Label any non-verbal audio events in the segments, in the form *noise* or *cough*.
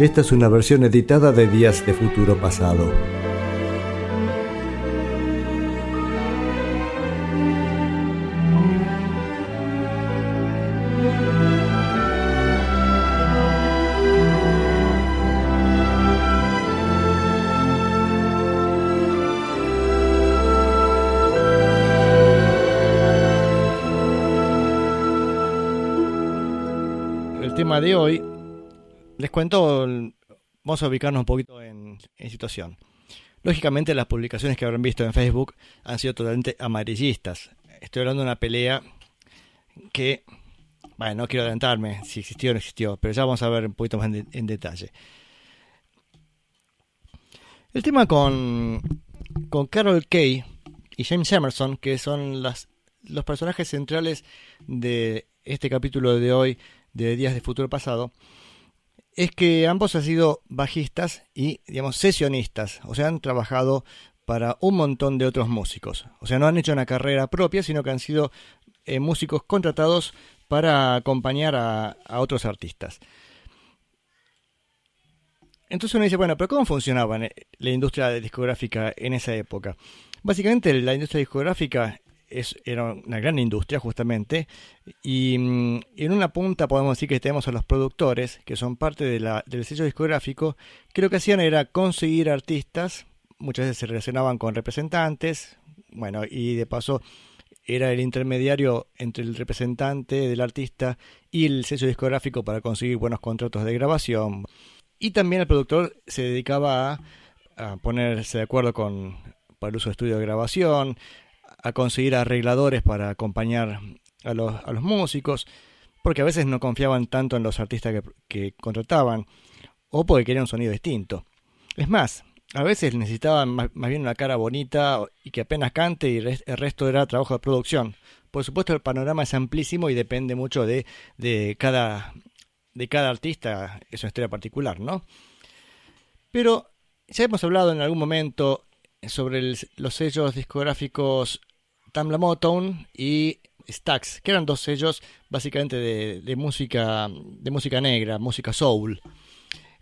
Esta es una versión editada de Días de Futuro Pasado. De hoy, cuento, vamos a ubicarnos un poquito en, situación. Lógicamente las publicaciones que habrán visto en Facebook han sido totalmente amarillistas. Estoy hablando de una pelea que, bueno, no quiero adelantarme si existió o no existió, pero ya vamos a ver un poquito más en detalle. El tema con, con Carol Kay y James Emerson, que son las, los personajes centrales de este capítulo de hoy de Días de Futuro Pasado, es que ambos han sido bajistas y, digamos, sesionistas, o sea, han trabajado para un montón de otros músicos. O sea, no han hecho una carrera propia, sino que han sido eh, músicos contratados para acompañar a, a otros artistas. Entonces uno dice, bueno, pero ¿cómo funcionaba en- la industria discográfica en esa época? Básicamente la industria discográfica era una gran industria justamente y mm, en una punta podemos decir que tenemos a los productores que son parte del sello discográfico que lo que hacían era conseguir artistas, muchas veces se relacionaban con representantes, bueno, y de paso era el intermediario entre el representante del artista y el sello discográfico para conseguir buenos contratos de grabación. Y también el productor se dedicaba a, a ponerse de acuerdo con para el uso de estudio de grabación, a conseguir arregladores para acompañar a los, a los músicos, porque a veces no confiaban tanto en los artistas que, que contrataban, o porque querían un sonido distinto. Es más, a veces necesitaban más, bien una cara bonita y que apenas cante y el resto era trabajo de producción. Por supuesto el panorama es amplísimo y depende mucho de, de cada de cada artista, es una historia particular, ¿no? Pero ya hemos hablado en algún momento sobre los sellos discográficos Tamla Motown y Stax, que eran dos sellos básicamente de, música de música negra, música soul.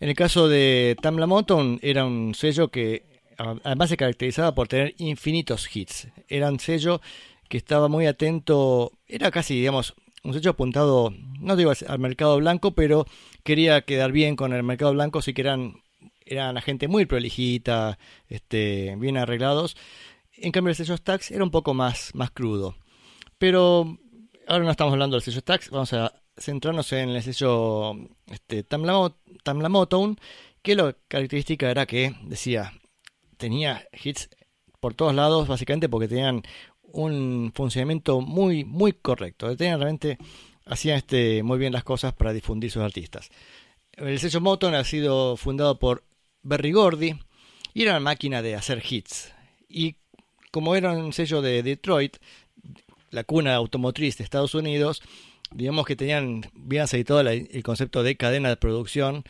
En el caso de Tamla Motown era un sello que además se caracterizaba por tener infinitos hits. Era un sello que estaba muy atento, era casi, digamos, un sello apuntado, no digo al- mercado blanco, pero quería quedar bien con el mercado blanco, sí que eran, eran gente muy prolijita, este, bien arreglados. En cambio el sello Stax era un poco más, más crudo. Pero ahora no estamos hablando del sello Stax, vamos a centrarnos en el sello este, Tamla, Mo- Tamla Motown, que la característica era que decía, tenía hits por todos lados, básicamente porque tenían un funcionamiento muy, muy correcto. Tenían realmente, hacían este, muy bien las cosas para difundir sus artistas. El sello Motown ha sido fundado por Berry Gordy y era una máquina de hacer hits. Y como era un sello de Detroit, la cuna automotriz de Estados Unidos, digamos que tenían bien aceitado el concepto de cadena de producción.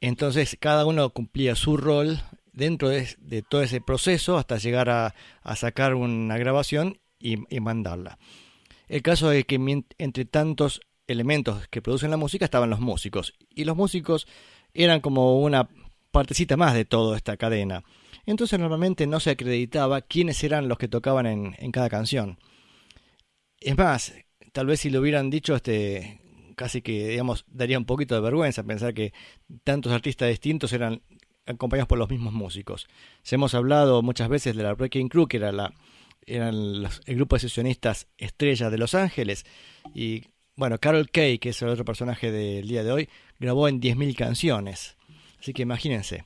Entonces cada uno cumplía su rol dentro de, todo ese proceso hasta llegar a, sacar una grabación y, y mandarla. El caso es que entre tantos elementos que producen la música estaban los músicos. Y los músicos eran como una partecita más de toda esta cadena. Entonces normalmente no se acreditaba quiénes eran los que tocaban en, en cada canción. Es más, tal vez si lo hubieran dicho, este, casi que, digamos, daría un poquito de vergüenza pensar que tantos artistas distintos eran acompañados por los mismos músicos. Ya hemos hablado muchas veces de la Breaking Crew, que era la, el grupo de sesionistas estrella de Los Ángeles. Y bueno, Carol Kay, que es el otro personaje del día de hoy, grabó en 10.000 canciones. Así que imagínense.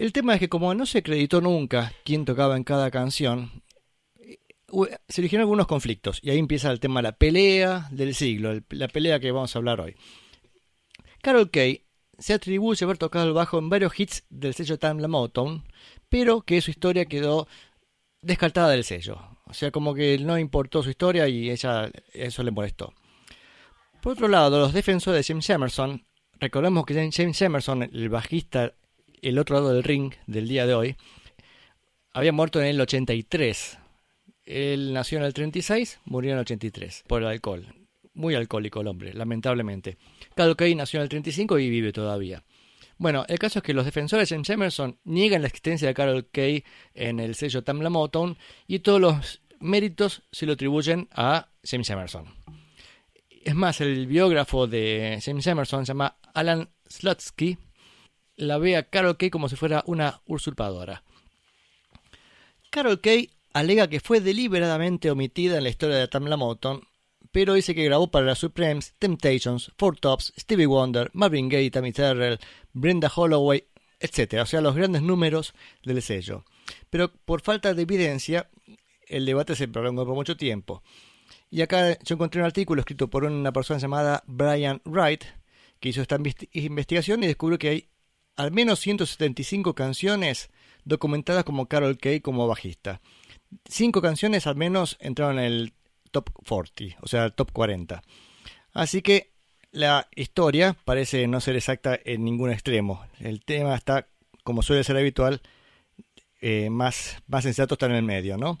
El tema es que como no se acreditó nunca quién tocaba en cada canción, hu- se originaron algunos conflictos. Y ahí empieza el tema, la pelea del siglo, la pelea que vamos a hablar hoy. Carol Kay se atribuye haber tocado el bajo en varios hits del sello Time La Motown, pero que su historia quedó descartada del sello. O sea, como que no importó su historia y ella eso le molestó. Por otro lado, los defensores de James Emerson, recordemos que James Emerson, el bajista, el otro lado del ring del día de hoy, había muerto en el 83. Él nació en el 36, murió en el 83 por el alcohol. muy alcohólico el hombre, lamentablemente. Carol Kay nació en el 35 y vive todavía. Bueno, el caso es que los defensores de James Emerson niegan la existencia de Carol Kay en el sello Tamla Motown y todos los méritos se lo atribuyen a James Emerson. Es más, el biógrafo de James Emerson se llama Alan Slutsky, la ve a Carol Kay como si fuera una usurpadora. Carol Kay alega que fue deliberadamente omitida en la historia de Tamla Motown, pero dice que grabó para las Supremes, Temptations, Four Tops, Stevie Wonder, Marvin Gaye, Tammy Terrell, Brenda Holloway, etc. O sea, los grandes números del sello. Pero por falta de evidencia, el debate se prolongó por mucho tiempo. Y acá yo encontré un artículo escrito por una persona llamada Brian Wright, que hizo esta investigación y descubrió que hay al menos 175 canciones documentadas como Carol Kay como bajista. Cinco canciones al menos entraron en el top 40, o sea, el top 40. Así que la historia parece no ser exacta en ningún extremo. El tema está, como suele ser habitual, eh, más, más sensato está en el medio, ¿no?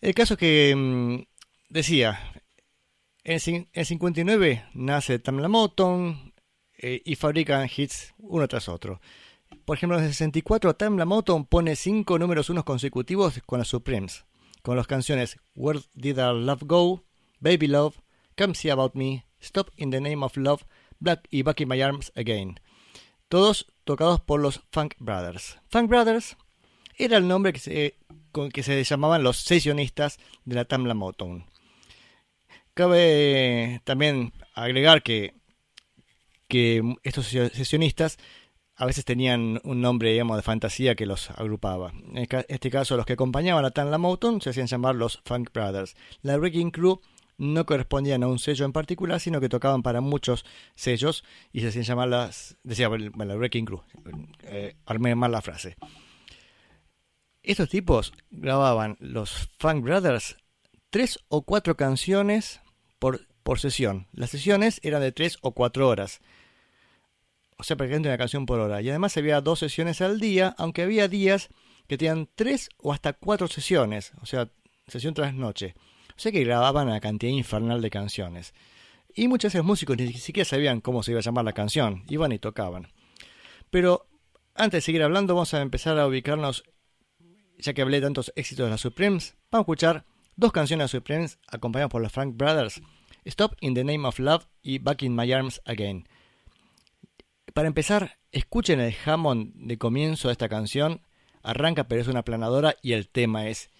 El caso que mm, decía, en, el 59 nace Tamla Motown eh, y fabrican hits uno tras otro. Por ejemplo, en el 64 Tamla Motown pone cinco números unos consecutivos con las Supremes, con las canciones Where Did Our Love Go, Baby Love, Come See About Me, Stop in the Name of Love, Black y Back in My Arms Again. Todos tocados por los Funk Brothers. Funk Brothers era el nombre que se, con que se llamaban los sesionistas de la Tamla Motown. Cabe también agregar que, que estos sesionistas a veces tenían un nombre, digamos, de fantasía que los agrupaba. En este caso, los que acompañaban a Tamla Motown se hacían llamar los Funk Brothers. La Wrecking Crew no correspondían a un sello en particular, sino que tocaban para muchos sellos y se hacían llamar las, decía, bueno, la Wrecking Crew, eh, armé mal la frase. Estos tipos grababan los Funk Brothers tres o cuatro canciones por, por sesión. Las sesiones eran de tres o cuatro horas. O sea, prácticamente una canción por hora. Y además había dos sesiones al día, aunque había días que tenían tres o hasta cuatro sesiones. O sea, sesión tras noche. O sea que grababan una cantidad infernal de canciones. Y muchos de esos músicos ni siquiera sabían cómo se iba a llamar la canción, iban y tocaban. Pero antes de seguir hablando, vamos a empezar a ubicarnos, ya que hablé de tantos éxitos de las Supremes, vamos a escuchar dos canciones de Supremes acompañadas por los Frank Brothers, Stop in the Name of Love y Back in My Arms Again. Para empezar, escuchen el Hammond de comienzo de esta canción, arranca pero es una planadora y el tema es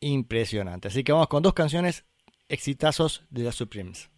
impresionante. Así que vamos con dos canciones exitazos de las Supremes.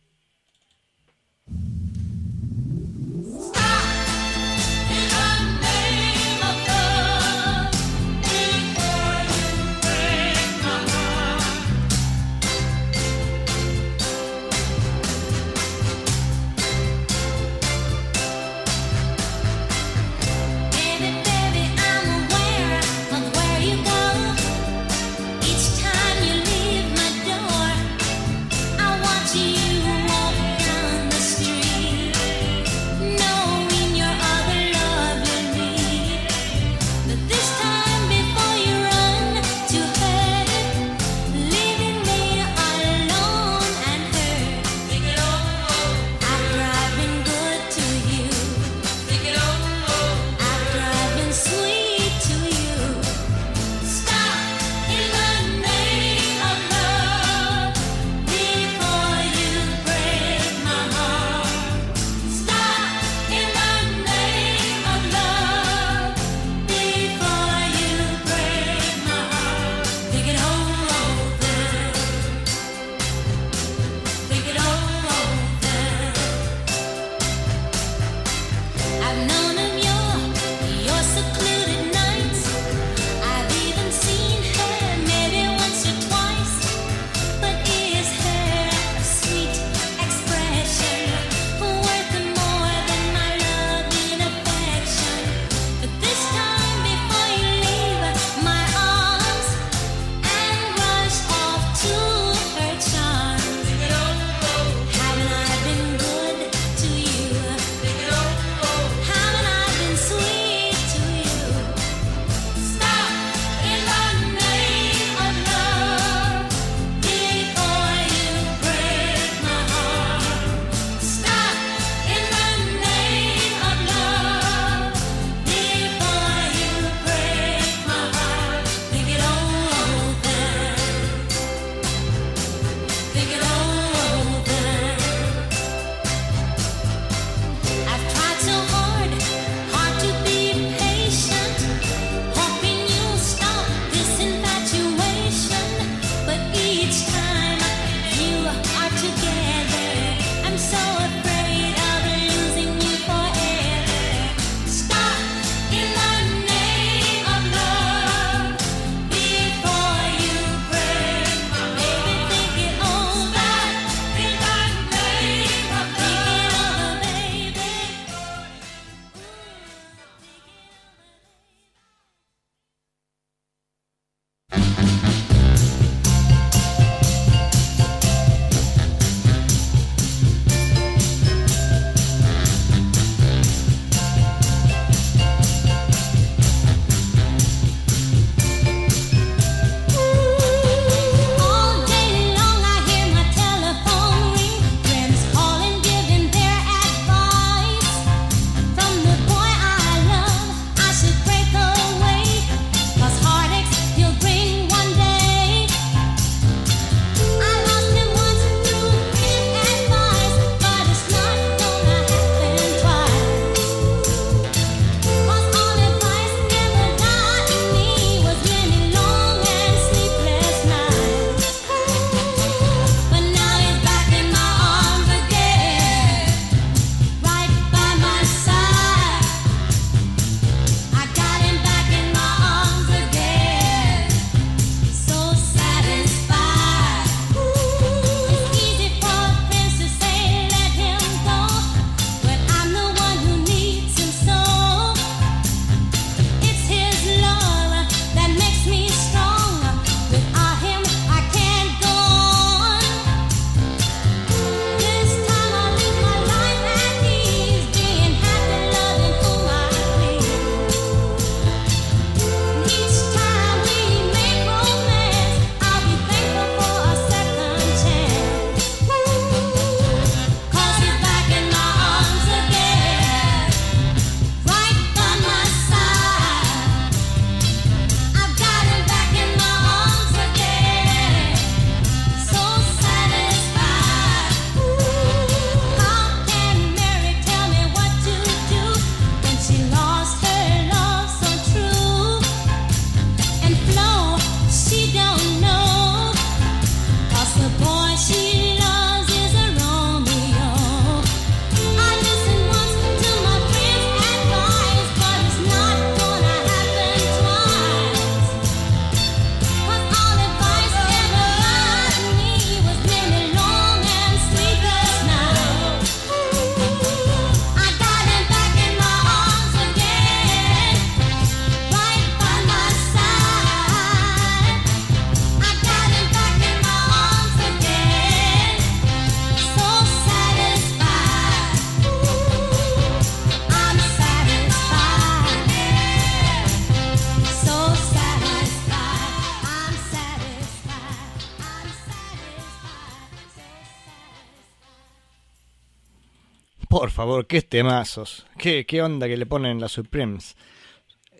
Favor, qué temazos. Qué, qué onda que le ponen las Supremes.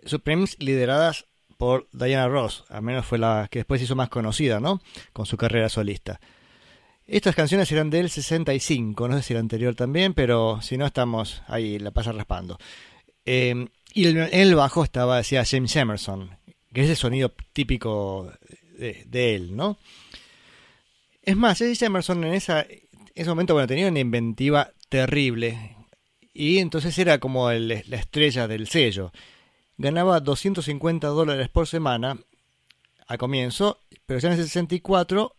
Supremes lideradas por Diana Ross, al menos fue la que después hizo más conocida, ¿no? Con su carrera solista. Estas canciones eran del 65, no sé si la anterior también, pero si no estamos ahí, la pasa raspando. Em, y en el bajo estaba, decía James Emerson, que es el sonido típico de, él, ¿no? Es más, James Emerson en, esa, en ese momento, bueno, tenía una inventiva terrible. Y entonces era como la estrella del sello ganaba 250 dólares por semana al comienzo, pero ya en el 64,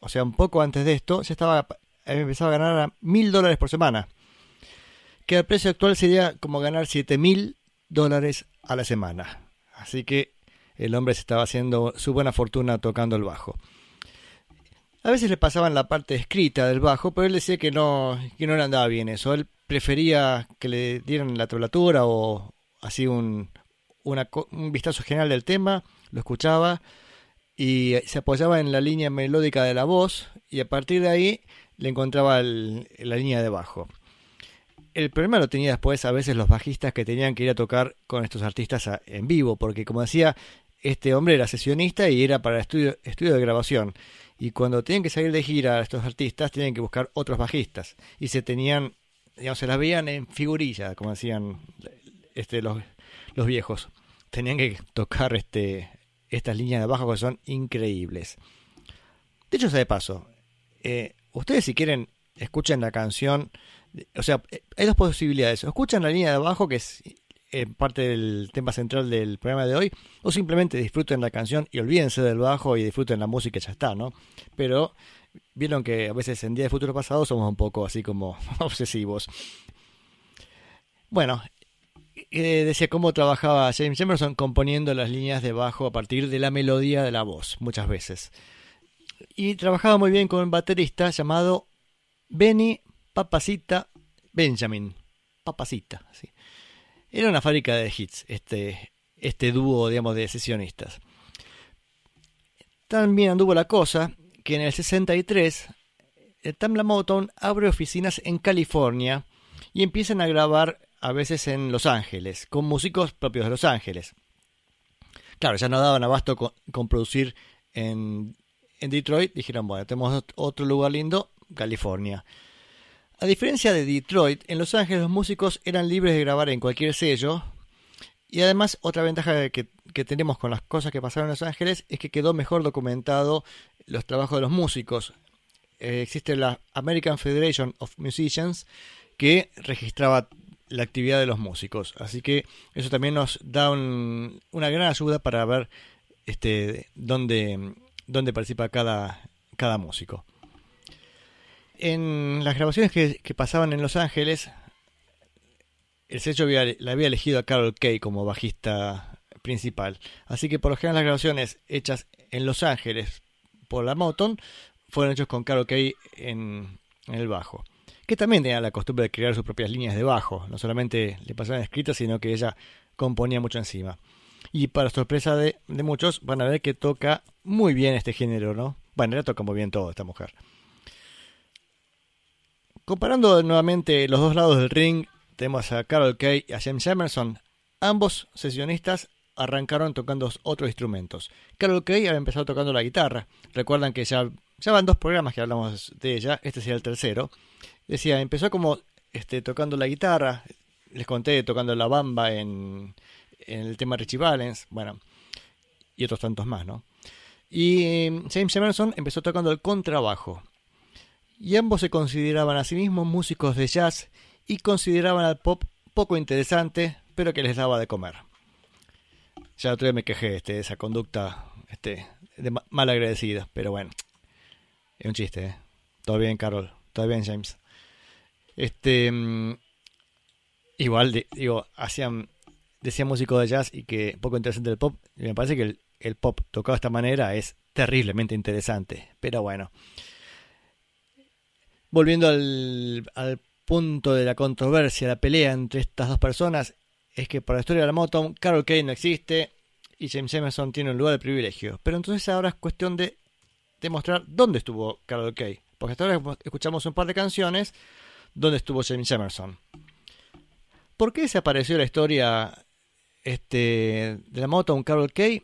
o sea, un poco antes de esto, ya estaba empezaba a ganar a 1000 dólares por semana. Que al precio actual sería como ganar 7000 dólares a la semana. Así que el hombre se estaba haciendo su buena fortuna tocando el bajo. A veces le pasaban la parte escrita del bajo, pero él decía que no, que no le andaba bien eso. Él prefería que le dieran la tablatura o así un, un vistazo general del tema, lo escuchaba y se apoyaba en la línea melódica de la voz y a partir de ahí le encontraba la línea de bajo. El problema lo tenía después a veces los bajistas que tenían que ir a tocar con estos artistas en vivo, porque como decía, este hombre era sesionista y era para estudio, estudio de grabación. Y cuando tenían que salir de gira estos artistas, tenían que buscar otros bajistas. Y se tenían, digamos, se las veían en figurilla, como decían este, los, los viejos tenían que tocar este, estas líneas de bajo que son increíbles. De hecho, sea de paso, eh, ustedes si quieren escuchen la canción, o sea, hay dos posibilidades. O escuchan la línea de bajo, que es eh, parte del tema central del programa de hoy, o simplemente disfruten la canción y olvídense del bajo y disfruten la música y ya está, ¿no? Pero vieron que a veces en Día de Futuro Pasado somos un poco así como *laughs* obsesivos. Bueno, eh, decía cómo trabajaba James Emerson componiendo las líneas de bajo a partir de la melodía de la voz, muchas veces. Y trabajaba muy bien con un baterista llamado Benny Papacita Benjamin. Papacita, sí. Era una fábrica de hits, este, este dúo, digamos, de sesionistas. También anduvo la cosa que en el 63 el Tamla Motown abre oficinas en California y empiezan a grabar a veces en Los Ángeles, con músicos propios de Los Ángeles. Claro, ya no daban abasto con, producir en, en, Detroit, dijeron, bueno, tenemos otro lugar lindo, California. A diferencia de Detroit, en Los Ángeles los músicos eran libres de grabar en cualquier sello. Y además, otra ventaja que, tenemos con las cosas que pasaron en Los Ángeles es que quedó mejor documentado los trabajos de los músicos. Eh, existe la American Federation of Musicians que registraba la actividad de los músicos. Así que eso también nos da una gran ayuda para ver este, dónde, dónde participa cada, cada músico. En las grabaciones que, pasaban en Los Ángeles, el sello había, la había elegido a Carol Kay como bajista principal. Así que por lo general las grabaciones hechas en Los Ángeles por la Motown fueron hechas con Carol Kay en el bajo que también tenía la costumbre de crear sus propias líneas de bajo. No solamente le pasaban escritas, sino que ella componía mucho encima. Y para sorpresa de, muchos, van a ver que toca muy bien este género, ¿no? Bueno, ella toca muy bien todo esta mujer. Comparando nuevamente los dos lados del ring, tenemos a Carol Kay y a James Emerson. Ambos sesionistas arrancaron tocando otros instrumentos. Carol Kay había empezado tocando la guitarra. Recuerdan que ya, ya van dos programas que hablamos de ella, este sería el tercero. Decía, empezó como este, tocando la guitarra, les conté tocando la bamba en, en el tema Richie Valens, bueno, y otros tantos más, ¿no? Y em, James Emerson empezó tocando el contrabajo. Y ambos se consideraban a sí mismos músicos de jazz y consideraban al pop poco interesante, pero que les daba de comer. Ya otro día me quejé este, de esa conducta este, de mal agradecida, pero bueno, es un chiste, ¿eh? Todo bien, Carol, todo bien, James. Este, mm, igual, digo, hacían, decía músico de jazz y que poco interesante el pop. Y me parece que el, pop tocado de esta manera es terriblemente interesante. Pero bueno. Volviendo al, punto de la controversia, la pelea entre estas dos personas, es que para la historia de la Motown, Carol Kay no existe y James Emerson tiene un lugar de privilegio. Pero entonces ahora es cuestión de demostrar dónde estuvo Carol Kay. Porque hasta ahora escuchamos un par de canciones dónde estuvo James Emerson. ¿Por qué se apareció la historia este, de la moto un Carol Kay?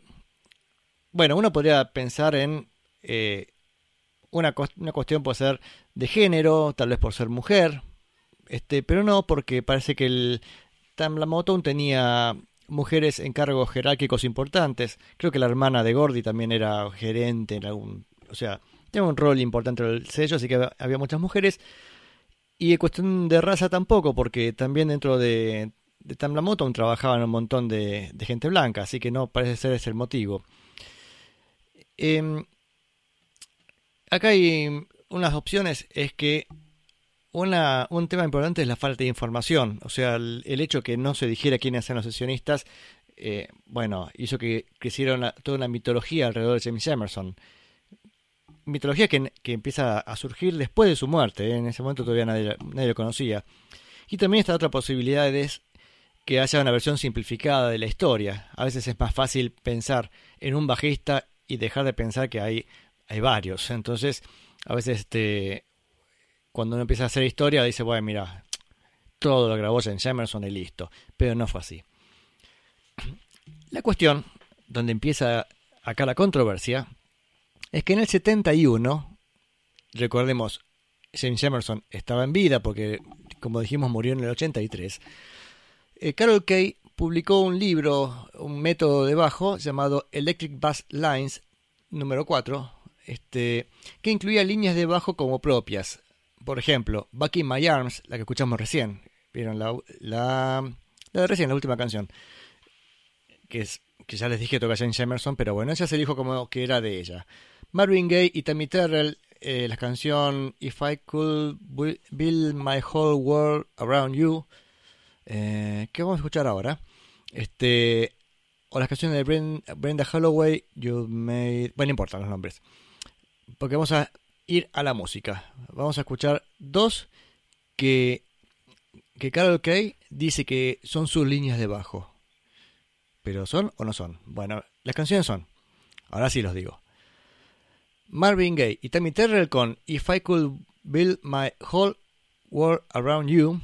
Bueno, uno podría pensar en eh, una, una, cuestión puede ser de género, tal vez por ser mujer, este, pero no porque parece que el Tam Moto tenía mujeres en cargos jerárquicos importantes. Creo que la hermana de Gordy también era gerente en algún, o sea, tenía un rol importante en el sello, así que había muchas mujeres. Y cuestión de raza tampoco, porque también dentro de, de Tamlamoto trabajaban un montón de, gente blanca, así que no parece ser ese el motivo. Em, acá hay unas opciones, es que un tema importante es la falta de información, o sea, el, hecho que no se dijera quiénes eran los sesionistas, eh, bueno, hizo que creciera toda una mitología alrededor de James Emerson mitología que, empieza a surgir después de su muerte. ¿eh? En ese momento todavía nadie, nadie, lo conocía. Y también está otra posibilidad es que haya una versión simplificada de la historia. A veces es más fácil pensar en un bajista y dejar de pensar que hay, hay varios. Entonces, a veces este, cuando uno empieza a hacer historia dice, bueno, mira, todo lo grabó en Emerson y listo. Pero no fue así. La cuestión, donde empieza acá la controversia, es que en el 71, recordemos, James Emerson estaba en vida porque, como dijimos, murió en el 83. Eh, Carol Kay publicó un libro, un método de bajo llamado Electric Bass Lines número 4, este, que incluía líneas de bajo como propias. Por ejemplo, Back in My Arms, la que escuchamos recién. Vieron la, la, de recién, la última canción. Que, es, que ya les dije que toca James Emerson, pero bueno, ella se dijo como que era de ella. Marvin Gaye y Tammy Terrell, eh, la canción If I Could Build My Whole World Around You, eh, ¿qué vamos a escuchar ahora? Este, o las canciones de Brenda, Holloway, You Made... Bueno, no importan los nombres, porque vamos a ir a la música. Vamos a escuchar dos que, que Carol Kay dice que son sus líneas de bajo. ¿Pero son o no son? Bueno, las canciones son. Ahora sí los digo. Marvin Gaye y Tammy Terrell con If I Could Build My Whole World Around You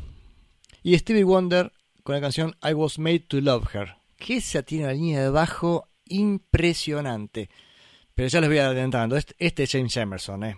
y Stevie Wonder con la canción I Was Made to Love Her, que esa tiene una línea de bajo impresionante. Pero ya les voy adelantando, este, este es James Emerson, ¿eh?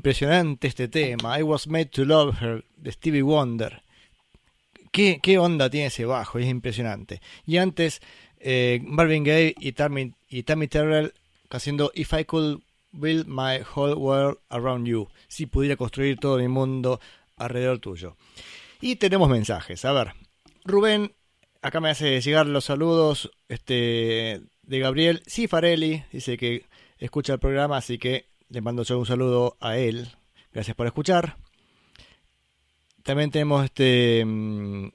Impresionante este tema. I was made to love her de Stevie Wonder. Qué, onda tiene ese bajo, es impresionante. Y antes, eh, Marvin Gaye y Tammy, y Tammy Terrell haciendo If I Could Build My Whole World Around You. Si pudiera construir todo mi mundo alrededor tuyo. Y tenemos mensajes. A ver, Rubén, acá me hace llegar los saludos este, de Gabriel Cifarelli. Dice que escucha el programa, así que le mando yo un saludo a él. Gracias por escuchar. También tenemos este. Mm,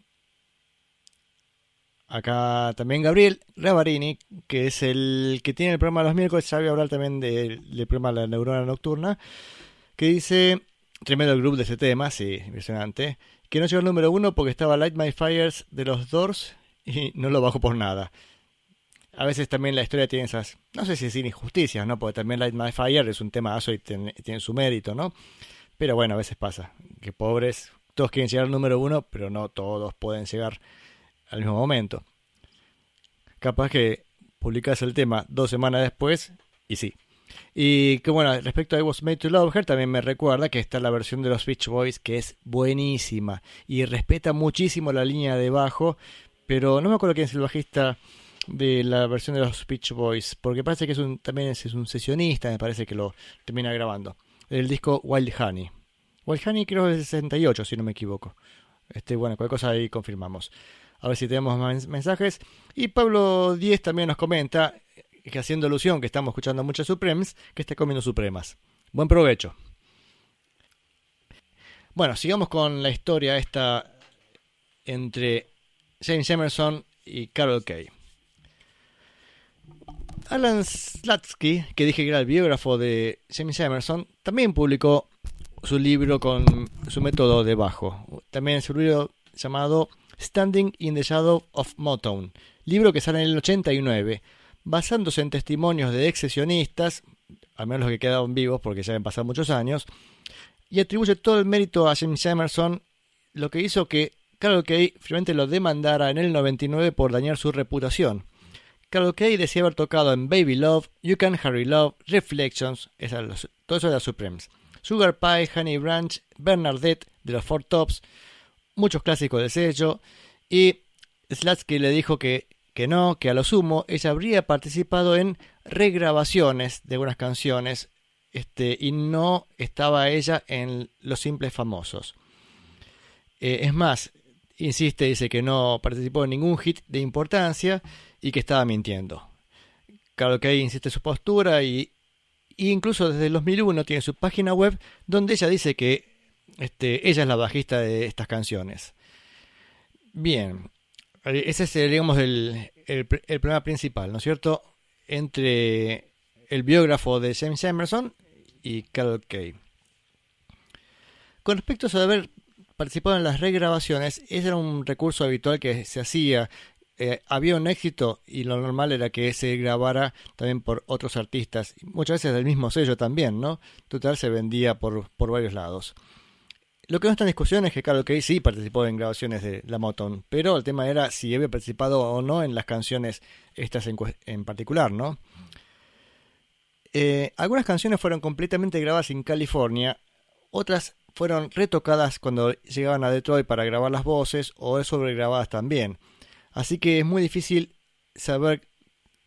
acá también Gabriel Ravarini, que es el que tiene el programa los miércoles. Ya voy a hablar también del, programa La Neurona Nocturna. Que dice. Tremendo el grupo de ese tema, sí, impresionante. Que no llegó al número uno porque estaba Light My Fires de los Doors y no lo bajo por nada a veces también la historia tiene esas, no sé si es injusticias, ¿no? Porque también Light My Fire es un tema y tiene, su mérito, ¿no? Pero bueno, a veces pasa, que pobres, todos quieren llegar al número uno, pero no todos pueden llegar al mismo momento. Capaz que publicas el tema dos semanas después y sí. Y que bueno, respecto a I Was Made to Love Her, también me recuerda que está la versión de los Beach Boys que es buenísima y respeta muchísimo la línea de bajo, pero no me acuerdo quién es el bajista de la versión de los Beach Boys, porque parece que es un, también es, un sesionista, me parece que lo termina grabando. El disco Wild Honey. Wild Honey creo es de 68, si no me equivoco. Este, bueno, cualquier cosa ahí confirmamos. A ver si tenemos más mensajes. Y Pablo 10 también nos comenta, que haciendo alusión que estamos escuchando muchas Supremes, que está comiendo Supremas. Buen provecho. Bueno, sigamos con la historia esta entre James Emerson y Carol Kay. Alan Slatsky, que dije que era el biógrafo de James Emerson, también publicó su libro con su método de bajo. También su libro llamado Standing in the Shadow of Motown, libro que sale en el 89, basándose en testimonios de ex sesionistas, al menos los que quedaron vivos porque ya han pasado muchos años, y atribuye todo el mérito a James Emerson, lo que hizo que Carol Kay finalmente lo demandara en el 99 por dañar su reputación. Kay decía haber tocado en Baby Love, You Can Harry Love, Reflections, todo eso de las Supremes, Sugar Pie, Honey Branch, Bernadette de los Four Tops, muchos clásicos de sello, y Slatsky le dijo que, que no, que a lo sumo ella habría participado en regrabaciones de algunas canciones este, y no estaba ella en Los Simples Famosos. Eh, es más, insiste, dice que no participó en ningún hit de importancia y que estaba mintiendo. Que ahí insiste su postura y, incluso desde el 2001 tiene su página web donde ella dice que este, ella es la bajista de estas canciones. Bien, ese es, digamos, el, el, problema principal, ¿no es cierto? Entre el biógrafo de James Emerson y Carol Kay. Con respecto a haber participado en las regrabaciones, ese era un recurso habitual que se hacía eh, había un éxito y lo normal era que se grabara también por otros artistas, muchas veces del mismo sello también, ¿no? Total se vendía por, por varios lados. Lo que no está en discusión es que Carol Kay sí participó en grabaciones de la Motown, pero el tema era si había participado o no en las canciones estas en, en particular, ¿no? Eh, algunas canciones fueron completamente grabadas en California, otras fueron retocadas cuando llegaban a Detroit para grabar las voces o sobregrabadas también. Así que es muy difícil saber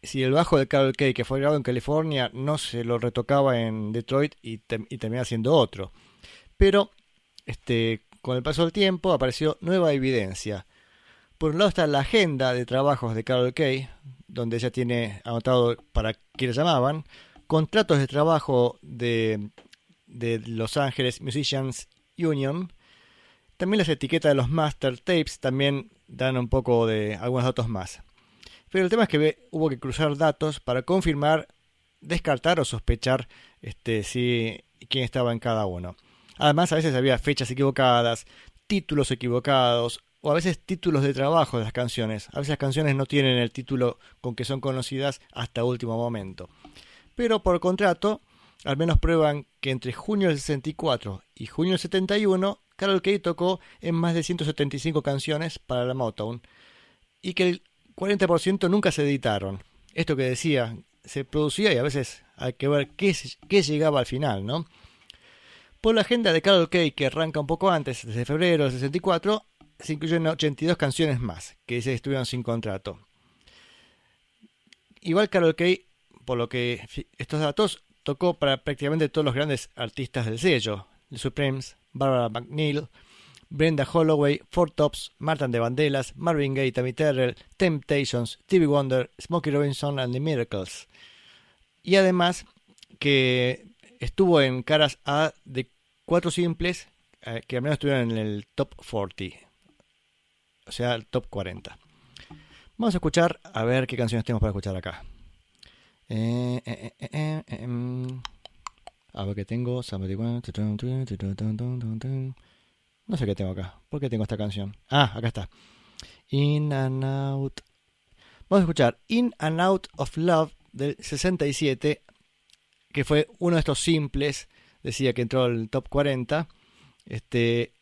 si el bajo de Carol Kay que fue grabado en California no se lo retocaba en Detroit y, termina siendo otro. Pero este, con el paso del tiempo apareció nueva evidencia. Por un lado está la agenda de trabajos de Carol Kay, donde ella tiene anotado para quienes llamaban, contratos de trabajo de, de Los Ángeles Musicians Union, también las etiquetas de los master tapes también dan un poco de algunos datos más. Pero el tema es que hubo que cruzar datos para confirmar, descartar o sospechar este, si quién estaba en cada uno. Además, a veces había fechas equivocadas, títulos equivocados, o a veces títulos de trabajo de las canciones. A veces las canciones no tienen el título con que son conocidas hasta último momento. Pero por contrato, al menos prueban que entre junio del 64 y junio del 71 Carol Kay tocó en más de 175 canciones para la Motown y que el 40% nunca se editaron. Esto que decía, se producía y a veces hay que ver qué, llegaba al final, ¿no? Por la agenda de Carol Kay, que arranca un poco antes, desde febrero del 64, se incluyen 82 canciones más, que se estuvieron sin contrato. Igual Carol Kay, por lo que estos datos, tocó para prácticamente todos los grandes artistas del sello, The Supremes, Barbara McNeil, Brenda Holloway, Four Tops, Martin de Vandellas, Marvin Gaye, Tammy Terrell, Temptations, Stevie Wonder, Smokey Robinson and the Miracles. Y además que estuvo en caras A de cuatro simples eh, que al menos estuvieron en el top 40, o sea, el top 40. Vamos a escuchar, a ver qué canciones tenemos para escuchar acá. Eh, eh, eh, em, a ver qué tengo. No sé qué tengo acá. ¿Por qué tengo esta canción? Ah, acá está. In and Out. Vamos a escuchar In and Out of Love del 67, que fue uno de estos simples. Decía que entró al top 40. Este,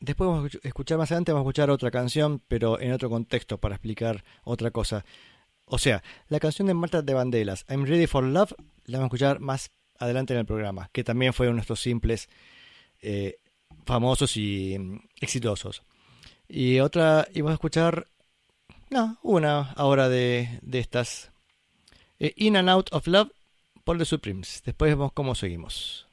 después vamos a escuchar más adelante, vamos a escuchar otra canción, pero en otro contexto para explicar otra cosa. O sea, la canción de Marta de Bandelas, I'm Ready for Love, la vamos a escuchar más adelante en el programa, que también fue uno de estos simples eh, famosos y mm, exitosos. Y otra, y a escuchar, no, una ahora de, de estas. Eh, In and Out of Love por The Supremes. Después vemos cómo seguimos.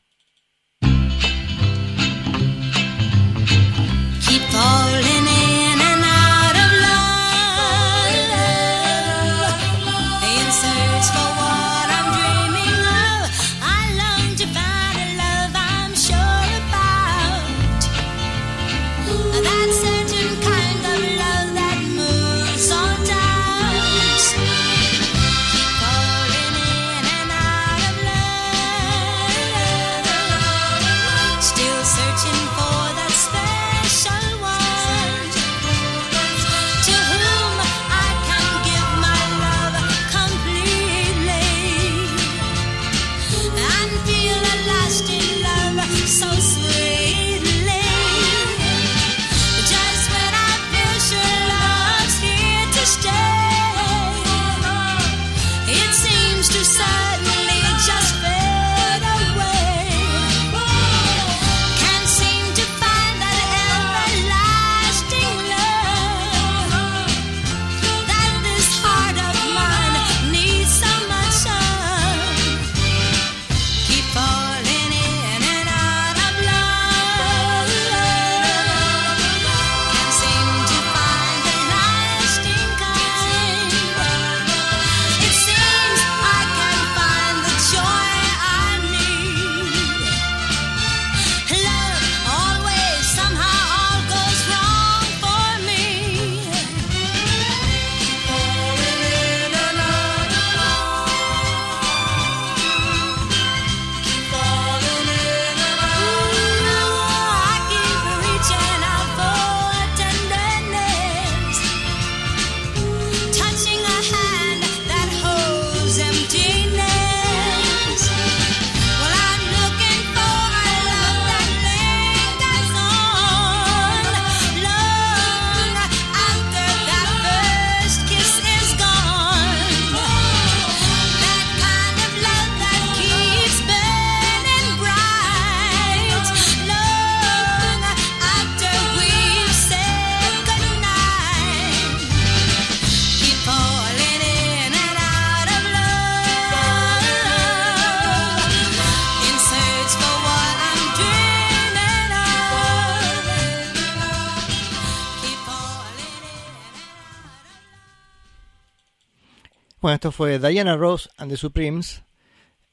Esto fue Diana Rose and the Supremes,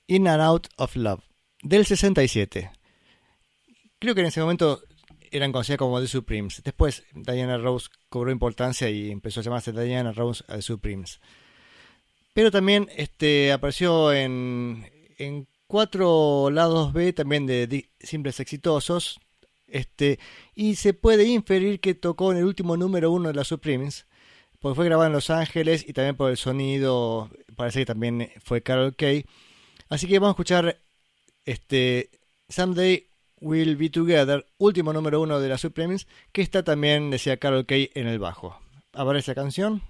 In and Out of Love, del 67. Creo que en ese momento eran conocidas como The Supremes. Después Diana Rose cobró importancia y empezó a llamarse Diana Rose and the Supremes. Pero también este, apareció en, en cuatro lados B también de simples exitosos. Este, y se puede inferir que tocó en el último número uno de las Supremes porque fue grabado en Los Ángeles y también por el sonido, parece que también fue Carol Kay. Así que vamos a escuchar este Someday We'll Be Together, último número uno de la Supremes, que está también, decía Carol Kay, en el bajo. A ver esa canción.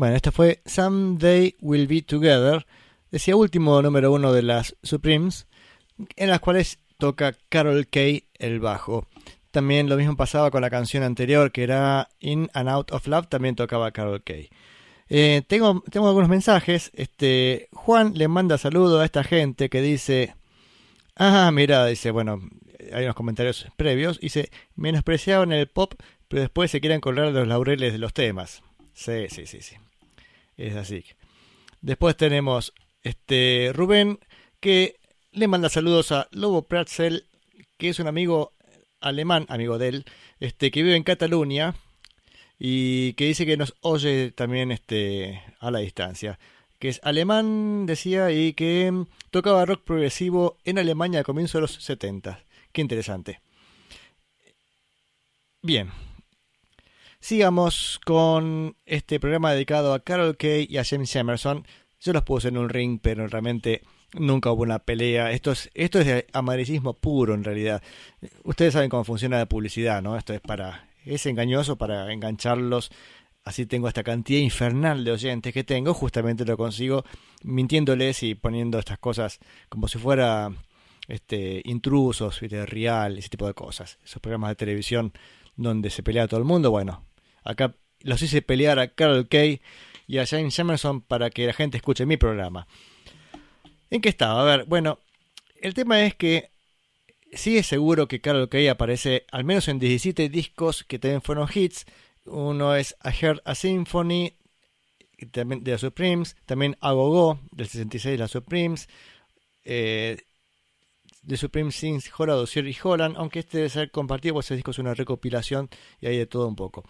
Bueno, este fue Someday We'll Be Together, decía último número uno de las Supremes, en las cuales toca Carol Kay el bajo. También lo mismo pasaba con la canción anterior, que era In and Out of Love, también tocaba Carol Kay. Eh, tengo, tengo algunos mensajes. Este, Juan le manda saludos a esta gente que dice, ah, mira, dice, bueno, hay unos comentarios previos, dice, menospreciaban el pop, pero después se quieren colgar los laureles de los temas. Sí, sí, sí, sí. Es así. Después tenemos este Rubén que le manda saludos a Lobo Pratzel, que es un amigo alemán, amigo de él, este, que vive en Cataluña y que dice que nos oye también este, a la distancia. Que es alemán, decía, y que tocaba rock progresivo en Alemania a comienzos de los 70. Qué interesante. Bien. Sigamos con este programa dedicado a Carol Kay y a James Emerson. Yo los puse en un ring, pero realmente nunca hubo una pelea. Esto es, esto es de amarillismo puro en realidad. Ustedes saben cómo funciona la publicidad, ¿no? Esto es para. es engañoso para engancharlos. Así tengo esta cantidad infernal de oyentes que tengo. Justamente lo consigo mintiéndoles y poniendo estas cosas como si fuera este intrusos, real, ese tipo de cosas. Esos programas de televisión donde se pelea todo el mundo. Bueno, acá los hice pelear a Carol Kay y a James Emerson para que la gente escuche mi programa. ¿En qué estaba? A ver, bueno, el tema es que sí es seguro que Carol Kay aparece al menos en 17 discos que también fueron hits. Uno es I Heard a Symphony de la Supremes, también A Go Go del 66 de la Supremes, eh, The Supreme Sings Hola y Holland, aunque este debe ser compartido, pues ese disco es una recopilación y hay de todo un poco.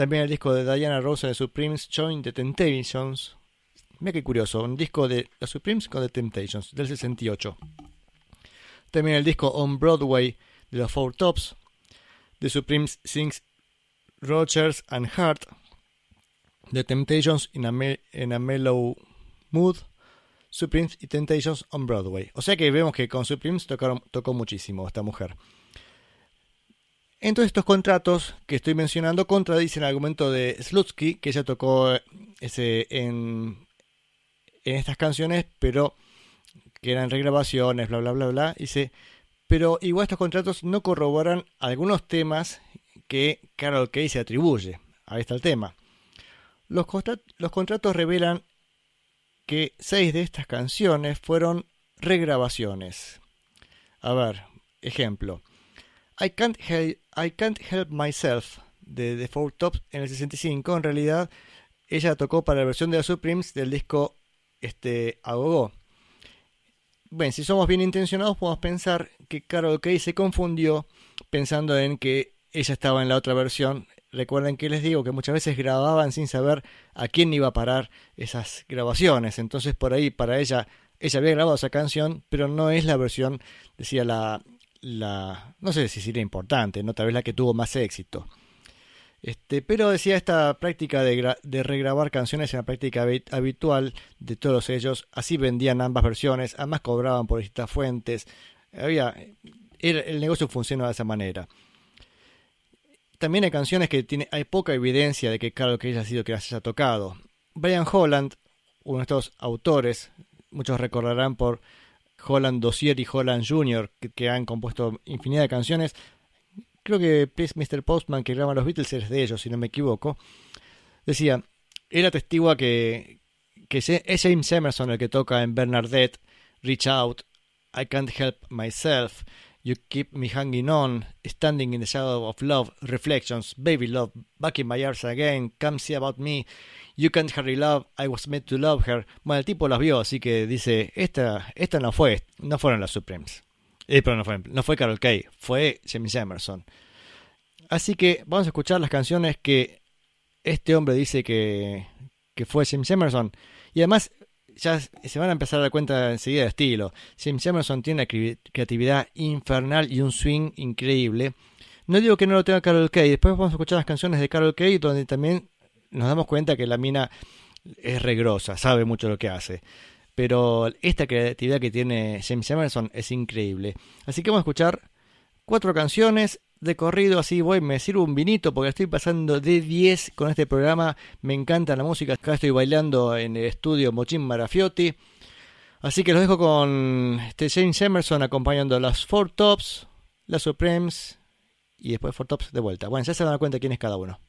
También el disco de Diana Rosa de Supremes, Join the Temptations, Mira qué curioso, un disco de The Supremes con The Temptations del 68. También el disco On Broadway de los Four Tops. The Supremes sings Rogers and Hart. The Temptations in a, in a Mellow Mood. Supremes y Temptations on Broadway. O sea que vemos que con Supremes tocaron, tocó muchísimo esta mujer. Entonces estos contratos que estoy mencionando contradicen el argumento de Slutsky, que ya tocó ese en estas canciones, pero que eran regrabaciones, bla, bla, bla, bla. Dice, pero igual estos contratos no corroboran algunos temas que Carol Kay se atribuye. Ahí está el tema. Los, los contratos revelan que seis de estas canciones fueron regrabaciones. A ver, ejemplo. I Can't Help, Myself de The Four Tops en el 65. En realidad, ella tocó para la versión de The Supremes del disco este, agogó. Bueno, si somos bien intencionados, podemos pensar que Carol Kay se confundió pensando en que ella estaba en la otra versión. Recuerden que les digo que muchas veces grababan sin saber a quién iba a parar esas grabaciones. Entonces, por ahí, para ella, ella había grabado esa canción, pero no es la versión, decía la, la no sé si sería importante, no tal vez la que tuvo más éxito. Este, pero decía esta práctica de, regrabar canciones era una práctica habitual de todos ellos. Así vendían ambas versiones, además cobraban por distintas fuentes. Había, el negocio funcionaba de esa manera. También hay canciones que tiene, hay poca evidencia de que Carol que haya sido que las haya tocado. Brian Holland, uno de estos autores, muchos recordarán por Holland Dossier y Holland Jr., que han compuesto infinidad de canciones, creo que Please Mr. Postman, que graba los Beatles, es de ellos, si no me equivoco, decía, era testigo que, que es James Emerson el que toca en Bernadette, Reach Out, I Can't Help Myself, You Keep Me Hanging On, Standing in the Shadow of Love, Reflections, Baby Love, Back in My Arms Again, Come See About Me, You Can't Hurry Love, I Was Made to Love Her. Bueno, el tipo las vio, así que dice, esta, esta no fue, no fueron las Supremes. Eh, pero no fue, no fue Carol Kay, fue James Emerson. Así que vamos a escuchar las canciones que este hombre dice que, que fue James Emerson. Y además ya se van a empezar a dar cuenta enseguida de estilo. James Emerson tiene una creatividad infernal y un swing increíble. No digo que no lo tenga Carol Kay. Después vamos a escuchar las canciones de Carol Kay donde también nos damos cuenta que la mina es regrosa, sabe mucho lo que hace pero esta creatividad que tiene James Emerson es increíble. Así que vamos a escuchar cuatro canciones de corrido, así voy, me sirvo un vinito porque estoy pasando de 10 con este programa. Me encanta la música. Acá estoy bailando en el estudio Mochín Marafiotti. Así que los dejo con este James Emerson acompañando las Four Tops, las Supremes y después Four Tops de vuelta. Bueno, ya se dan cuenta quién es cada uno.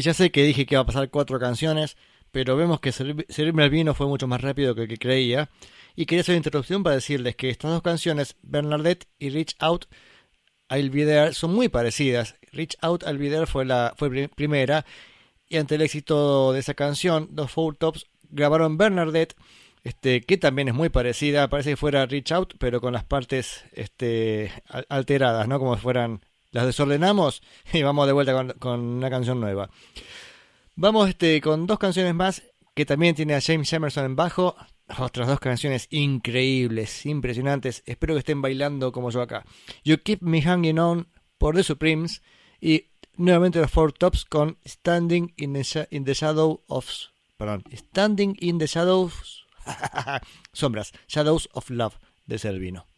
Sí, ya sé que dije que iba a pasar cuatro canciones, pero vemos que servirme vino fue mucho más rápido que que creía. Y quería hacer una introducción para decirles que estas dos canciones, Bernadette y Reach Out, I'll Be There, son muy parecidas. Reach Out, I'll Be There fue la fue primera. Y ante el éxito de esa canción, los Four Tops grabaron Bernadette, este, que también es muy parecida. Parece que fuera Reach Out, pero con las partes este, alteradas, ¿no? Como si fueran las desordenamos *laughs* y vamos de vuelta con, una canción nueva. Vamos este, con dos canciones más que también tiene a James Emerson en bajo. Otras dos canciones increíbles, impresionantes. Espero que estén bailando como yo acá. You Keep Me Hanging On por The Supremes. Y nuevamente los Four Tops con Standing in the, in the Shadow of... Perdón, Standing in the Shadows... *laughs* sombras, Shadows of Love de Servino.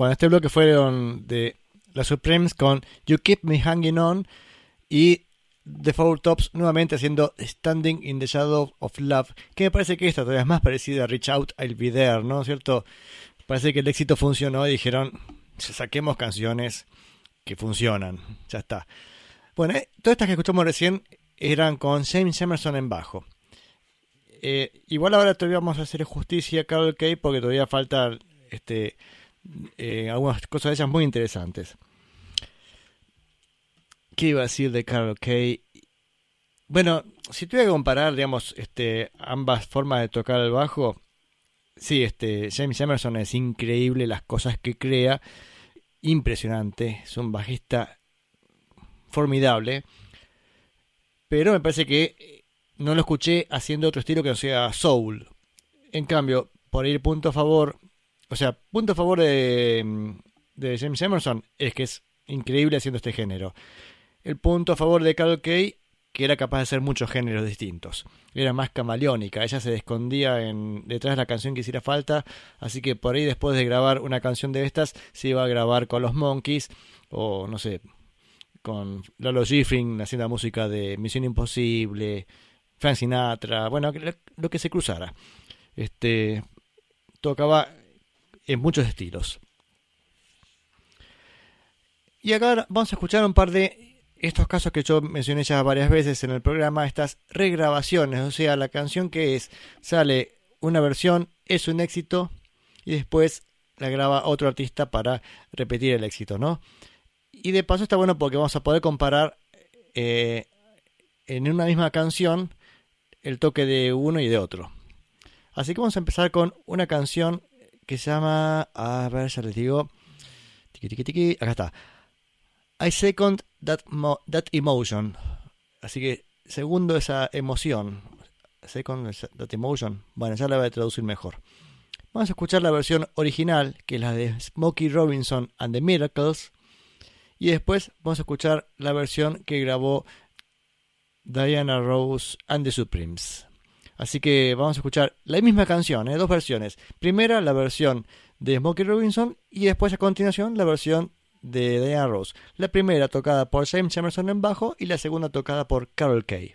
Bueno, este bloque fueron de las Supremes con You Keep Me Hanging On y The Four Tops nuevamente haciendo Standing in the Shadow of Love, que me parece que esta todavía es más parecida a Reach Out, I'll Be There, ¿no cierto? Parece que el éxito funcionó y dijeron, saquemos canciones que funcionan, ya está. Bueno, eh, todas estas que escuchamos recién eran con James Emerson en bajo. Eh, igual ahora todavía vamos a hacer justicia a Carol Kay porque todavía falta este, eh, algunas cosas de ellas muy interesantes. ¿Qué iba a decir de Carol Kay? Bueno, si tuviera que comparar, digamos, este, ambas formas de tocar el bajo, sí, este, James Emerson es increíble las cosas que crea, impresionante, es un bajista formidable, pero me parece que no lo escuché haciendo otro estilo que no sea soul. En cambio, por ir punto a favor, o sea, punto a favor de, de James Emerson es que es increíble haciendo este género. El punto a favor de Carol Kay, que era capaz de hacer muchos géneros distintos. Era más camaleónica, ella se escondía en, detrás de la canción que hiciera falta, así que por ahí después de grabar una canción de estas, se iba a grabar con los Monkeys, o no sé, con Lolo Schifrin haciendo música de Misión Imposible, Frank Sinatra, bueno, lo, lo que se cruzara. Este, tocaba en muchos estilos. Y acá vamos a escuchar un par de estos casos que yo mencioné ya varias veces en el programa, estas regrabaciones, o sea, la canción que es, sale una versión, es un éxito, y después la graba otro artista para repetir el éxito, ¿no? Y de paso está bueno porque vamos a poder comparar eh, en una misma canción el toque de uno y de otro. Así que vamos a empezar con una canción que se llama, a ver, ya les digo, tiki tiki tiki, acá está. I second that, that emotion. Así que segundo esa emoción. Second that emotion. Bueno, ya la voy a traducir mejor. Vamos a escuchar la versión original, que es la de Smokey Robinson and the Miracles. Y después vamos a escuchar la versión que grabó Diana Rose and the Supremes. Así que vamos a escuchar la misma canción, ¿eh? dos versiones. Primera la versión de Smokey Robinson y después a continuación la versión de Diana Rose. La primera tocada por James Emerson en bajo y la segunda tocada por Carol Kay.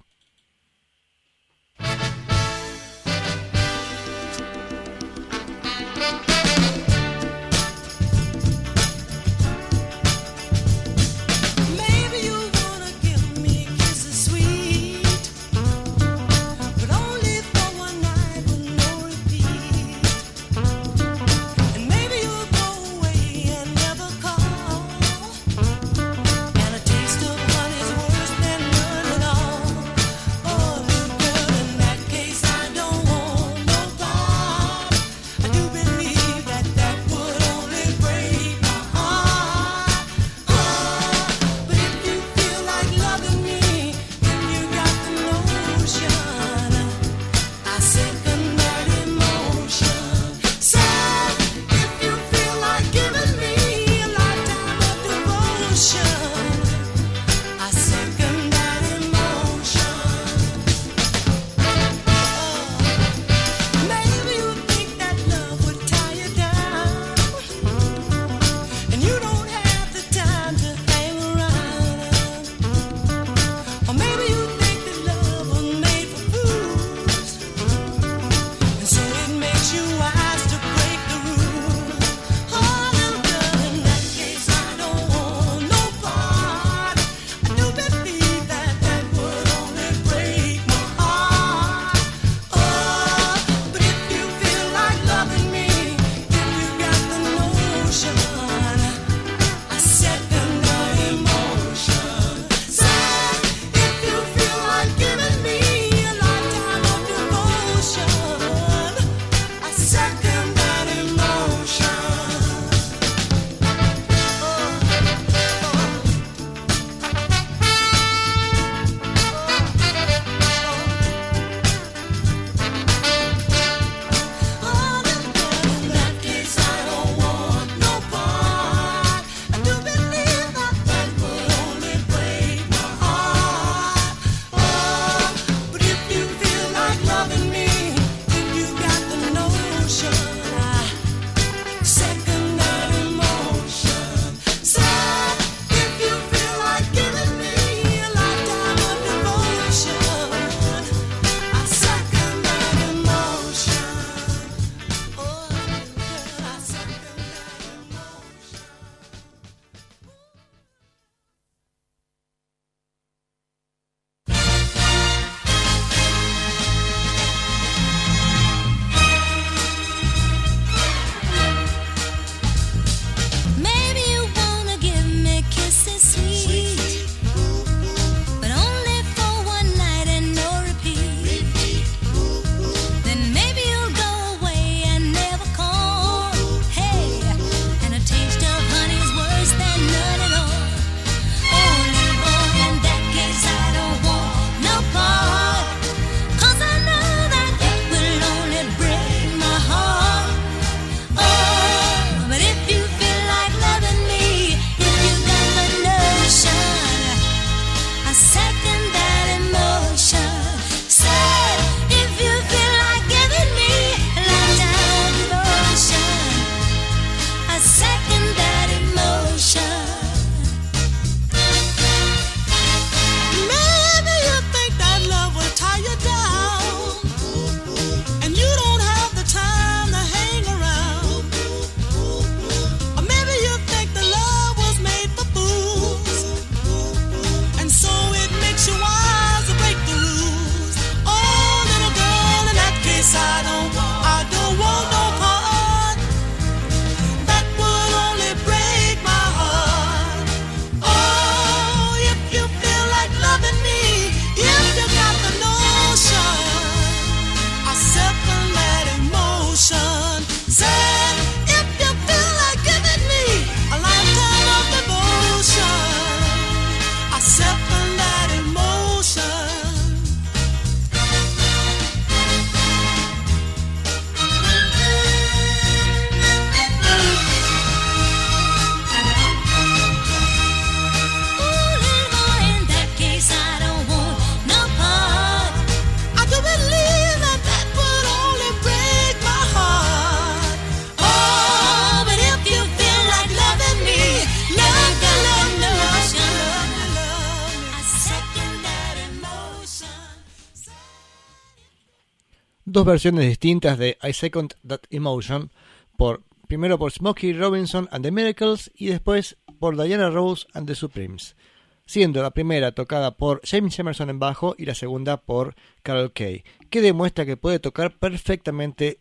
Dos versiones distintas de I Second That Emotion, por, primero por Smokey Robinson and the Miracles y después por Diana Rose and the Supremes, siendo la primera tocada por James Emerson en bajo y la segunda por Carol Kay, que demuestra que puede tocar perfectamente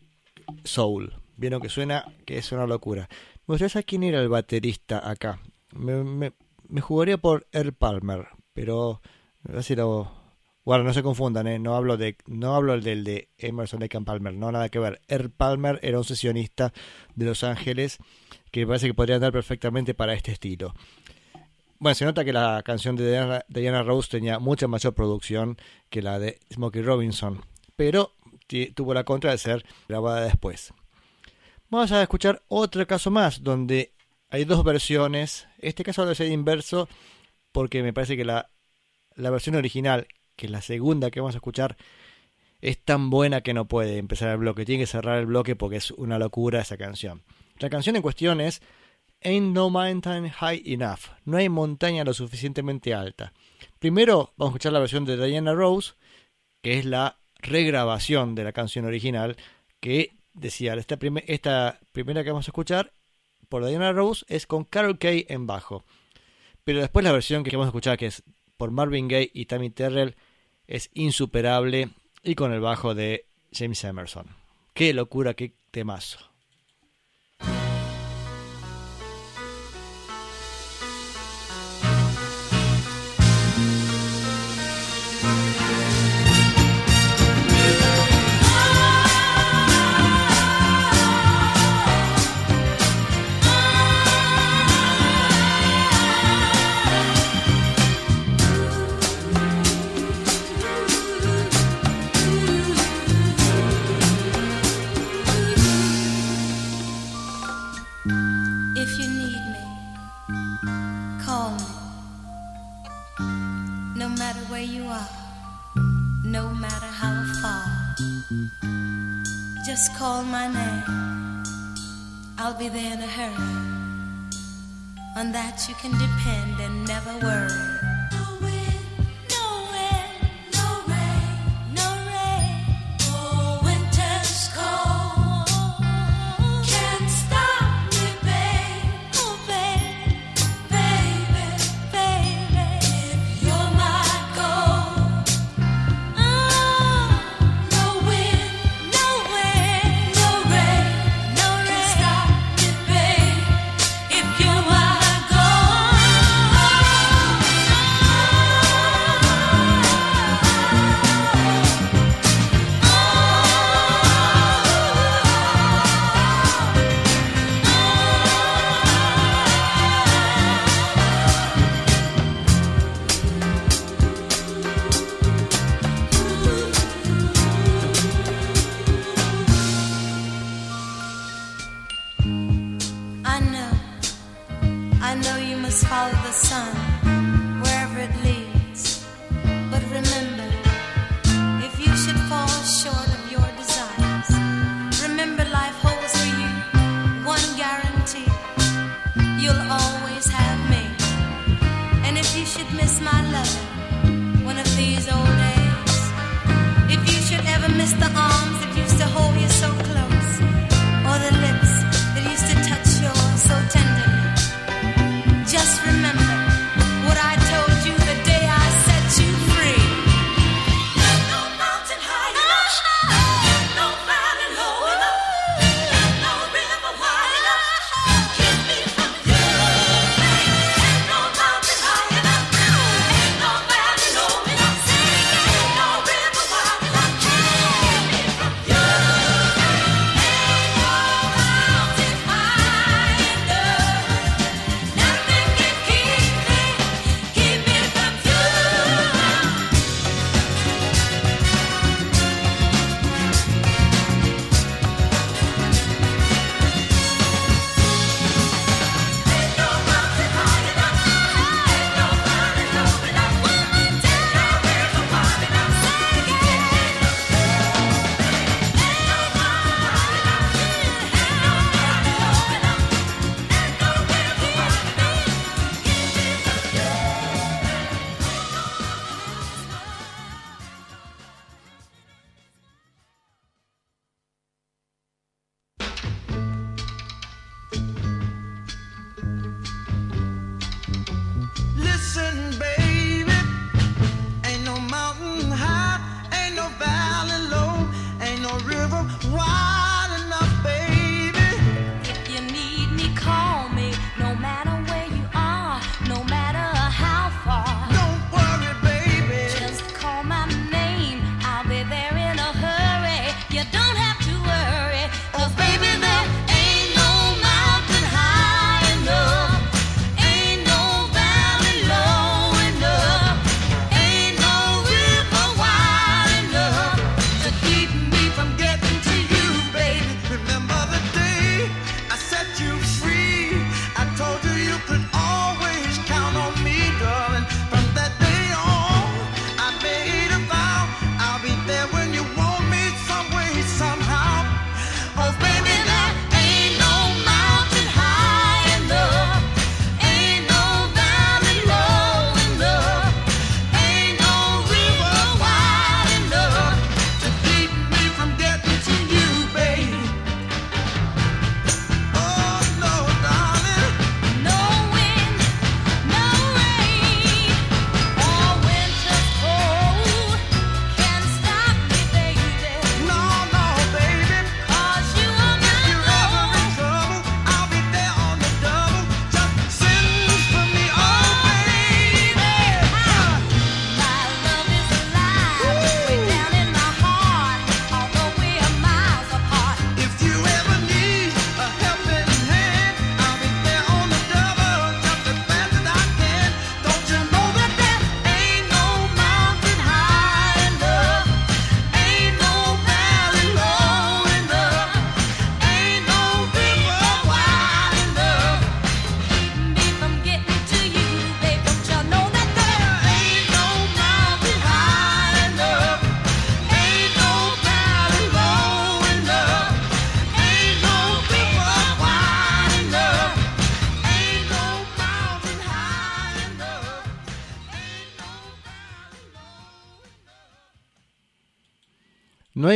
soul. Vieron que suena, que es una locura. Me gustaría saber quién era el baterista acá. Me, me- jugaría por Earl Palmer, pero a ver si lo... Bueno, no se confundan, ¿eh? no hablo de no hablo del de Emerson Lake and Palmer, no nada que ver. Earl Palmer era un sesionista de Los Ángeles que me parece que podría andar perfectamente para este estilo. Bueno, se nota que la canción de Diana, Diana Rose tenía mucha mayor producción que la de Smokey Robinson, pero tuvo la contra de ser grabada después. Vamos a escuchar otro caso más donde hay dos versiones. Este caso debe ser inverso porque me parece que la, la versión original, que la segunda que vamos a escuchar, es tan buena que no puede empezar el bloque. Tiene que cerrar el bloque porque es una locura esa canción. La canción en cuestión es Ain't No Mountain High Enough. No hay montaña lo suficientemente alta. Primero vamos a escuchar la versión de Diana Rose, que es la regrabación de la canción original, que decía, esta, esta primera que vamos a escuchar por Diana Rose es con Carol Kay en bajo. Pero después la versión que vamos a escuchar, que es por Marvin Gaye y Tammy Terrell, es insuperable y con el bajo de James Emerson. Qué locura, qué temazo. Just call my name. I'll be there in a hurry. On that you can depend and never worry.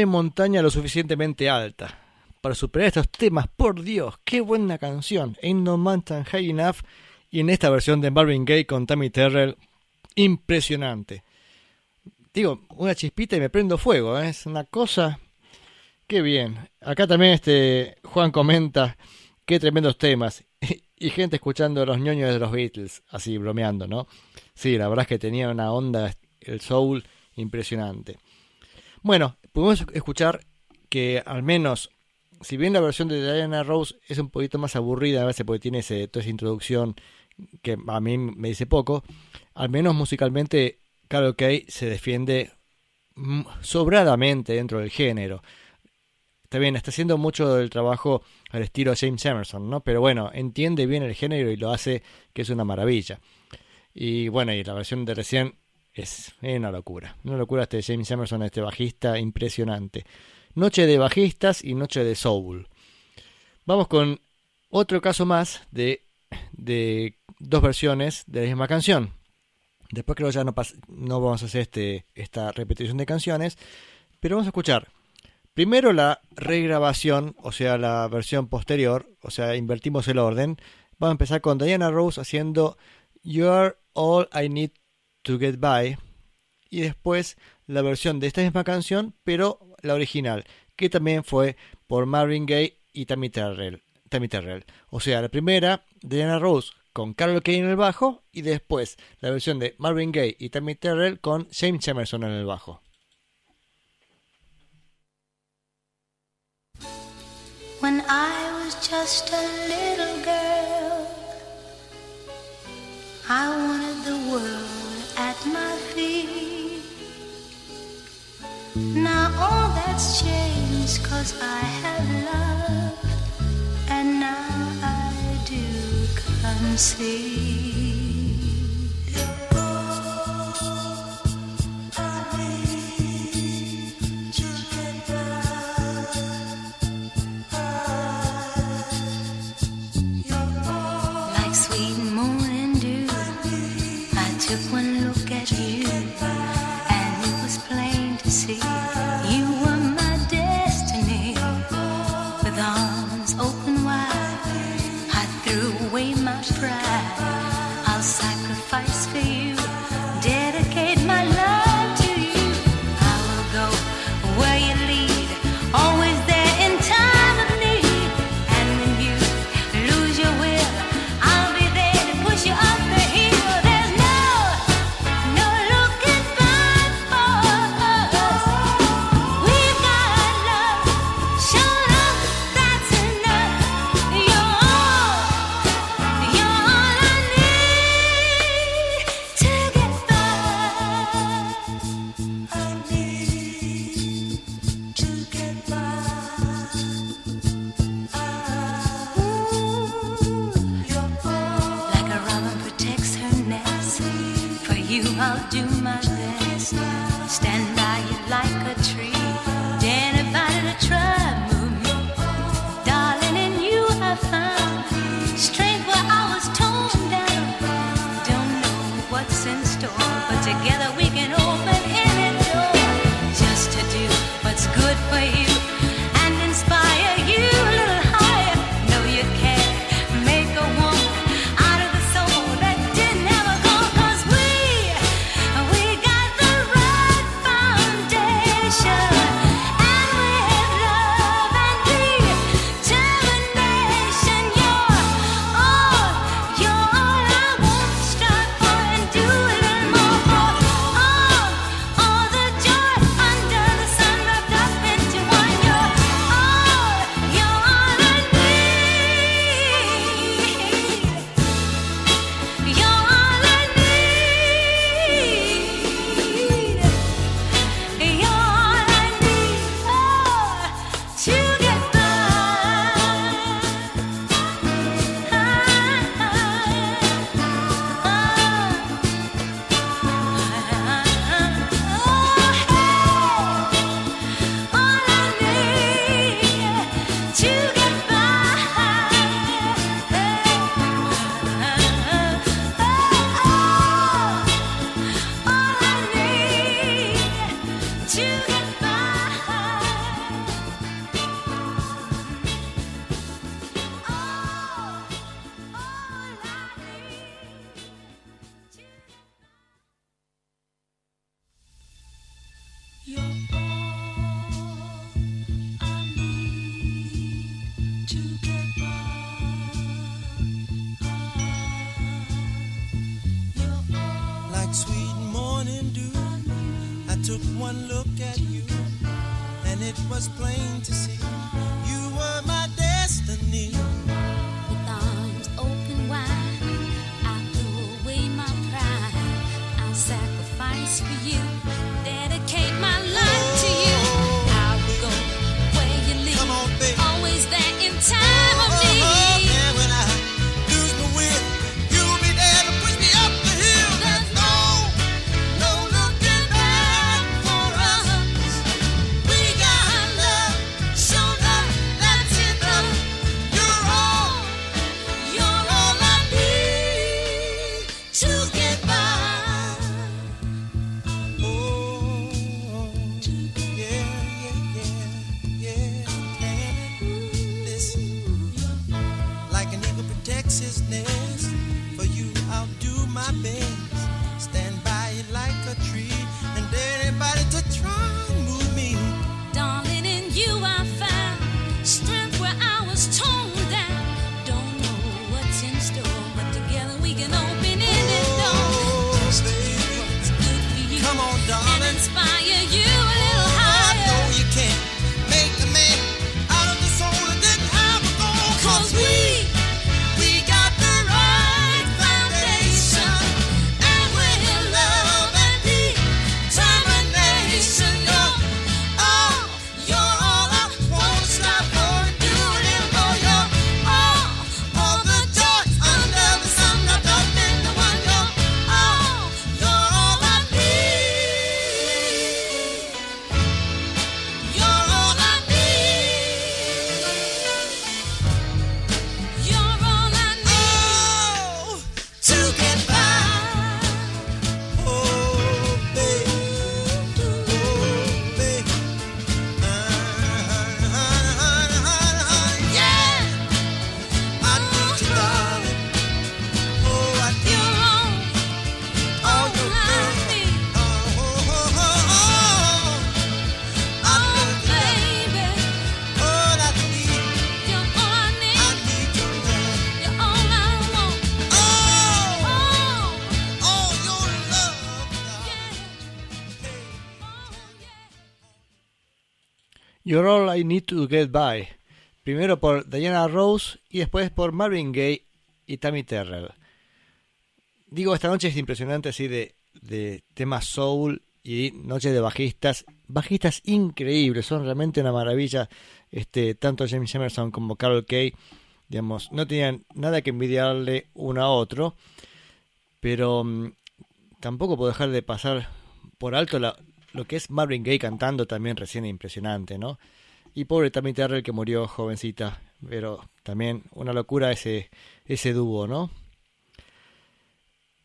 Montaña lo suficientemente alta para superar estos temas. Por Dios, qué buena canción. Ain't No Mountain High Enough. Y en esta versión de Marvin Gaye con Tammy Terrell, impresionante. Digo, una chispita y me prendo fuego. ¿eh? Es una cosa. Qué bien. Acá también este Juan comenta qué tremendos temas. *laughs* Y gente escuchando los ñoños de los Beatles, así bromeando, ¿no? Sí, la verdad es que tenía una onda, el soul, impresionante. Bueno, pudimos escuchar que al menos, si bien la versión de Diana Rose es un poquito más aburrida a veces porque tiene ese, toda esa introducción que a mí me dice poco, al menos musicalmente Carol Kay se defiende sobradamente dentro del género. Está bien, está haciendo mucho del trabajo al estilo James Emerson, ¿no? Pero bueno, entiende bien el género y lo hace que es una maravilla. Y bueno, y la versión de recién es una locura. Una locura este James Emerson, este bajista impresionante. Noche de bajistas y noche de soul. Vamos con otro caso más de, de dos versiones de la misma canción. Después creo ya no, no vamos a hacer este, esta repetición de canciones, pero vamos a escuchar primero la regrabación, o sea, la versión posterior, o sea, invertimos el orden. Vamos a empezar con Diana Rose haciendo You're All I Need to Get By. Y después la versión de esta misma canción, pero la original, que también fue por Marvin Gaye y Tammy Terrell. Tammy Terrell. O sea, la primera, Diana Rose con Carol Kay en el bajo, y después la versión de Marvin Gaye y Tammy Terrell con James Emerson en el bajo. Girl, I wanted the Now all that's changed cause I have love, and now I do concede. friend. You're All I Need to Get By, primero por Diana Rose y después por Marvin Gaye y Tammy Terrell. Digo, esta noche es impresionante así de, de temas soul y noche de bajistas, bajistas increíbles, son realmente una maravilla, este, tanto James Emerson como Carol Kay, digamos, no tenían nada que envidiarle uno a otro, pero mm, tampoco puedo dejar de pasar por alto la, lo que es Marvin Gaye cantando también recién impresionante, ¿no? Y pobre Tammy Terrell que murió jovencita, pero también una locura ese, ese dúo, ¿no?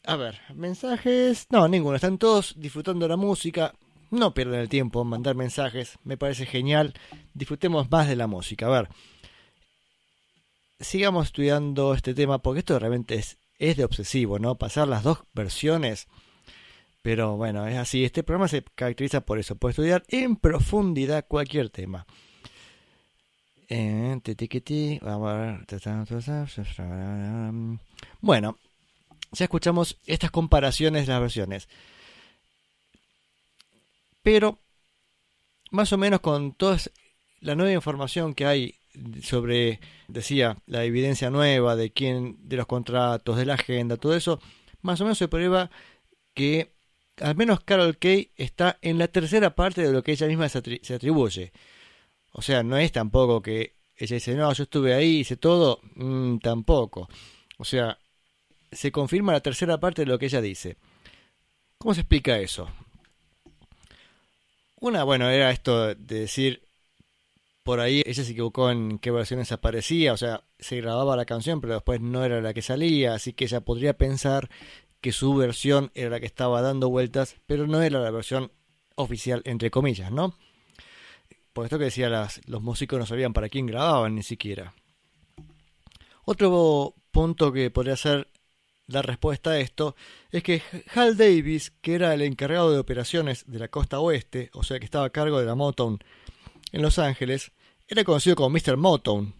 A ver, mensajes. No, ninguno. Están todos disfrutando la música. No pierdan el tiempo en mandar mensajes. Me parece genial. Disfrutemos más de la música. A ver. Sigamos estudiando este tema porque esto realmente es, es de obsesivo, ¿no? Pasar las dos versiones. Pero bueno, es así. Este programa se caracteriza por eso, por estudiar en profundidad cualquier tema. Eh. Bueno, ya escuchamos estas comparaciones de las versiones. Pero, más o menos con toda la nueva información que hay sobre, decía, la evidencia nueva de quién, de los contratos, de la agenda, todo eso, más o menos se prueba que al menos Carol Kay está en la tercera parte de lo que ella misma se, atri- se atribuye. O sea, no es tampoco que ella dice, no, yo estuve ahí, hice todo, Mm, tampoco. O sea, se confirma la tercera parte de lo que ella dice. ¿Cómo se explica eso? Una, bueno, era esto de decir, por ahí ella se equivocó en qué versiones aparecía, o sea, se grababa la canción, pero después no era la que salía, así que ella podría pensar que su versión era la que estaba dando vueltas, pero no era la versión oficial, entre comillas, ¿no? Por esto que decía, las, los músicos no sabían para quién grababan ni siquiera. Otro punto que podría ser la respuesta a esto es que Hal Davis, que era el encargado de operaciones de la costa oeste, o sea que estaba a cargo de la Motown en Los Ángeles, era conocido como Mr. Motown.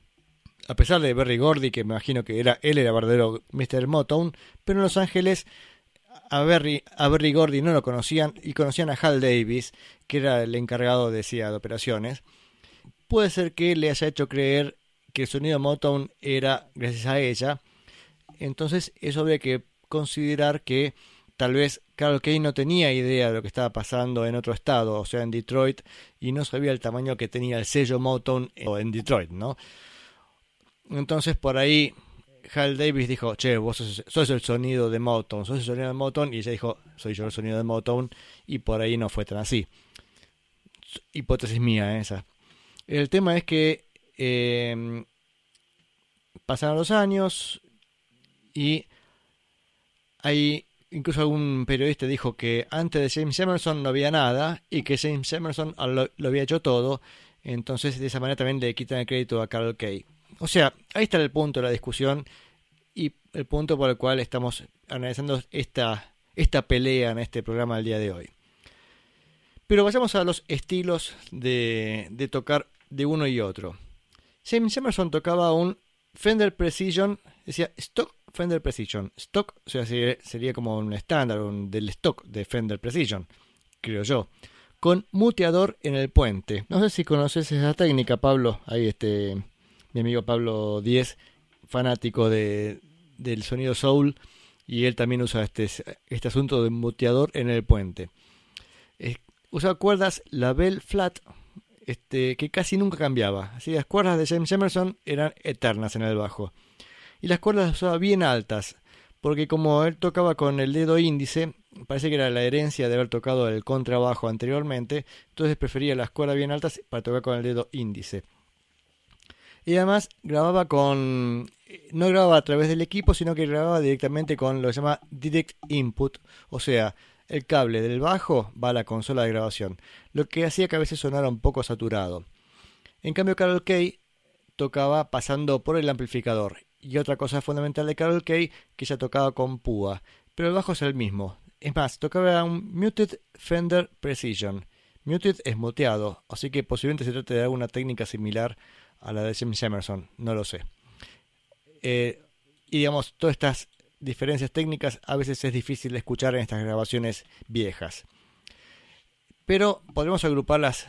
A pesar de Berry Gordy, que me imagino que era él era verdadero Mr. Motown, pero en Los Ángeles a Berry, a Berry Gordy no lo conocían y conocían a Hal Davis, que era el encargado decía, de operaciones. Puede ser que le haya hecho creer que el sonido Motown era gracias a ella. Entonces eso habría que considerar que tal vez Carol Kay no tenía idea de lo que estaba pasando en otro estado, o sea, en Detroit, y no sabía el tamaño que tenía el sello Motown en Detroit, ¿no? Entonces por ahí Hal Davis dijo, che, vos sos, sos el sonido de Motown, sos el sonido de Motown, y ella dijo, soy yo el sonido de Motown, y por ahí no fue tan así. Hipótesis mía esa. El tema es que eh, pasaron los años y hay incluso algún periodista dijo que antes de James Emerson no había nada y que James Emerson lo, lo había hecho todo. Entonces de esa manera también le quitan el crédito a Carol Kay. O sea, ahí está el punto de la discusión y el punto por el cual estamos analizando esta, esta pelea en este programa del día de hoy. Pero vayamos a los estilos de, de tocar de uno y otro. James Emerson tocaba un Fender Precision, decía Stock Fender Precision. Stock o sea, sería, como un estándar un, del stock de Fender Precision, creo yo. Con muteador en el puente. No sé si conoces esa técnica, Pablo. Ahí este, mi amigo Pablo 10, fanático de, del sonido soul, y él también usa este, este asunto de muteador en el puente. Eh, usaba cuerdas la Bell Flat, este, que casi nunca cambiaba. Así las cuerdas de James Emerson eran eternas en el bajo. Y las cuerdas las usaba bien altas, porque como él tocaba con el dedo índice, parece que era la herencia de haber tocado el contrabajo anteriormente, entonces prefería las cuerdas bien altas para tocar con el dedo índice. Y además grababa con... no grababa a través del equipo, sino que grababa directamente con lo que se llama Direct Input, o sea, el cable del bajo va a la consola de grabación, lo que hacía que a veces sonara un poco saturado. En cambio, Carol Kay tocaba pasando por el amplificador. Y otra cosa fundamental de Carol Kay, que ella tocaba con púa, pero el bajo es el mismo. Es más, tocaba un Muted Fender Precision. Muted es muteado, así que posiblemente se trate de alguna técnica similar a la de James Emerson, no lo sé. Eh, y digamos, todas estas diferencias técnicas a veces es difícil de escuchar en estas grabaciones viejas. Pero podemos agruparlas,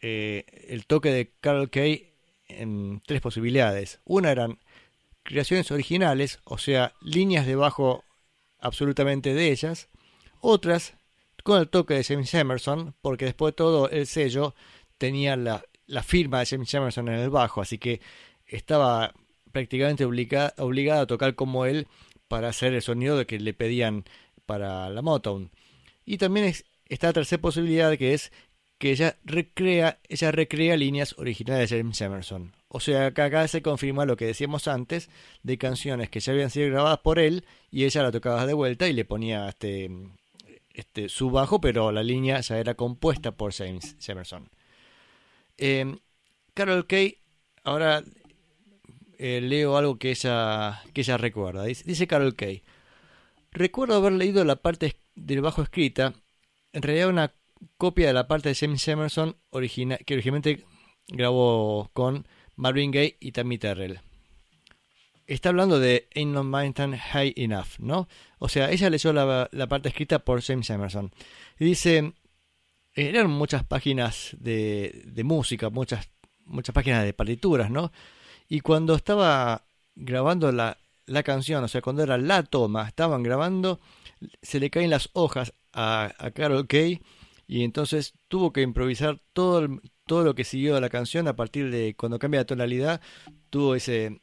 eh, el toque de Carol Kay en tres posibilidades. Una eran creaciones originales, o sea, líneas de bajo absolutamente de ellas. Otras con el toque de James Emerson, porque después de todo el sello tenía la, la firma de James Emerson en el bajo, así que estaba prácticamente obliga, obligada a tocar como él para hacer el sonido que le pedían para la Motown. Y también es- está la tercera posibilidad que es que ella recrea, ella recrea líneas originales de James Emerson. O sea que acá se confirma lo que decíamos antes de canciones que ya habían sido grabadas por él y ella la tocaba de vuelta y le ponía este, este su bajo, pero la línea ya era compuesta por James Emerson. Eh, Carol Kay, ahora eh, leo algo que ella, que ella recuerda. Dice, Carol Kay. Recuerdo haber leído la parte del bajo escrita, en realidad una copia de la parte de James Emerson que originalmente grabó con Marvin Gaye y Tammy Terrell. Está hablando de Ain't No Mountain High Enough, ¿no? O sea, ella leyó la, la parte escrita por James Emerson. Y dice, eran muchas páginas de, de música, muchas, muchas páginas de partituras, ¿no? Y cuando estaba grabando la, la canción, o sea, cuando era la toma, estaban grabando, se le caen las hojas a, a Carol Kay y entonces tuvo que improvisar todo, el- todo lo que siguió de la canción a partir de cuando cambia la tonalidad, tuvo ese,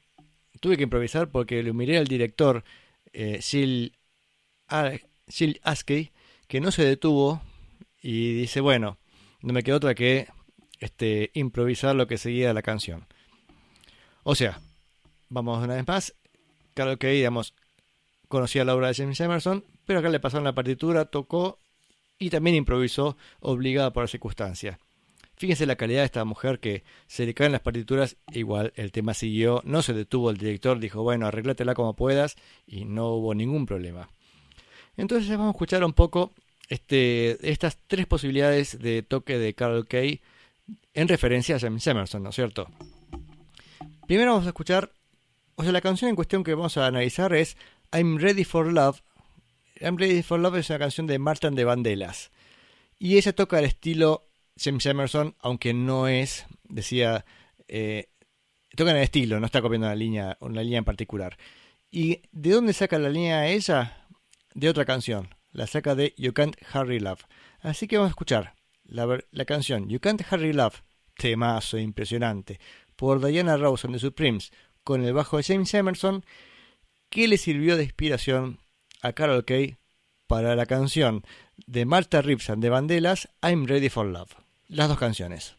tuve que improvisar porque le miré al director eh, A- Jill Askey que no se detuvo y dice, bueno, no me quedó otra que este, improvisar lo que seguía la canción. O sea, vamos una vez más, Carol Kay, digamos, conocía la obra de James Emerson, pero acá le pasaron la partitura, tocó y también improvisó obligada por la circunstancia. Fíjense la calidad de esta mujer que se le caen las partituras, igual el tema siguió, no se detuvo el director, dijo, bueno, arreglátela como puedas y no hubo ningún problema. Entonces vamos a escuchar un poco este, estas tres posibilidades de toque de Carol Kay en referencia a James Emerson, ¿no es cierto? Primero vamos a escuchar, o sea, la canción en cuestión que vamos a analizar es I'm Ready for Love. I'm Ready for Love es una canción de Martin de Vandelas. Y ella toca el estilo James Emerson, aunque no es, decía, eh, toca en el estilo, no está copiando una línea, una línea en particular. ¿Y de dónde saca la línea ella? De otra canción. La saca de You Can't Hurry Love. Así que vamos a escuchar la, la canción You Can't Hurry Love, temazo impresionante, por Diana Ross and the Supremes, con el bajo de James Emerson, que le sirvió de inspiración a Carol Kay para la canción de Martha Ripson de Vandellas, I'm Ready for Love. Las dos canciones.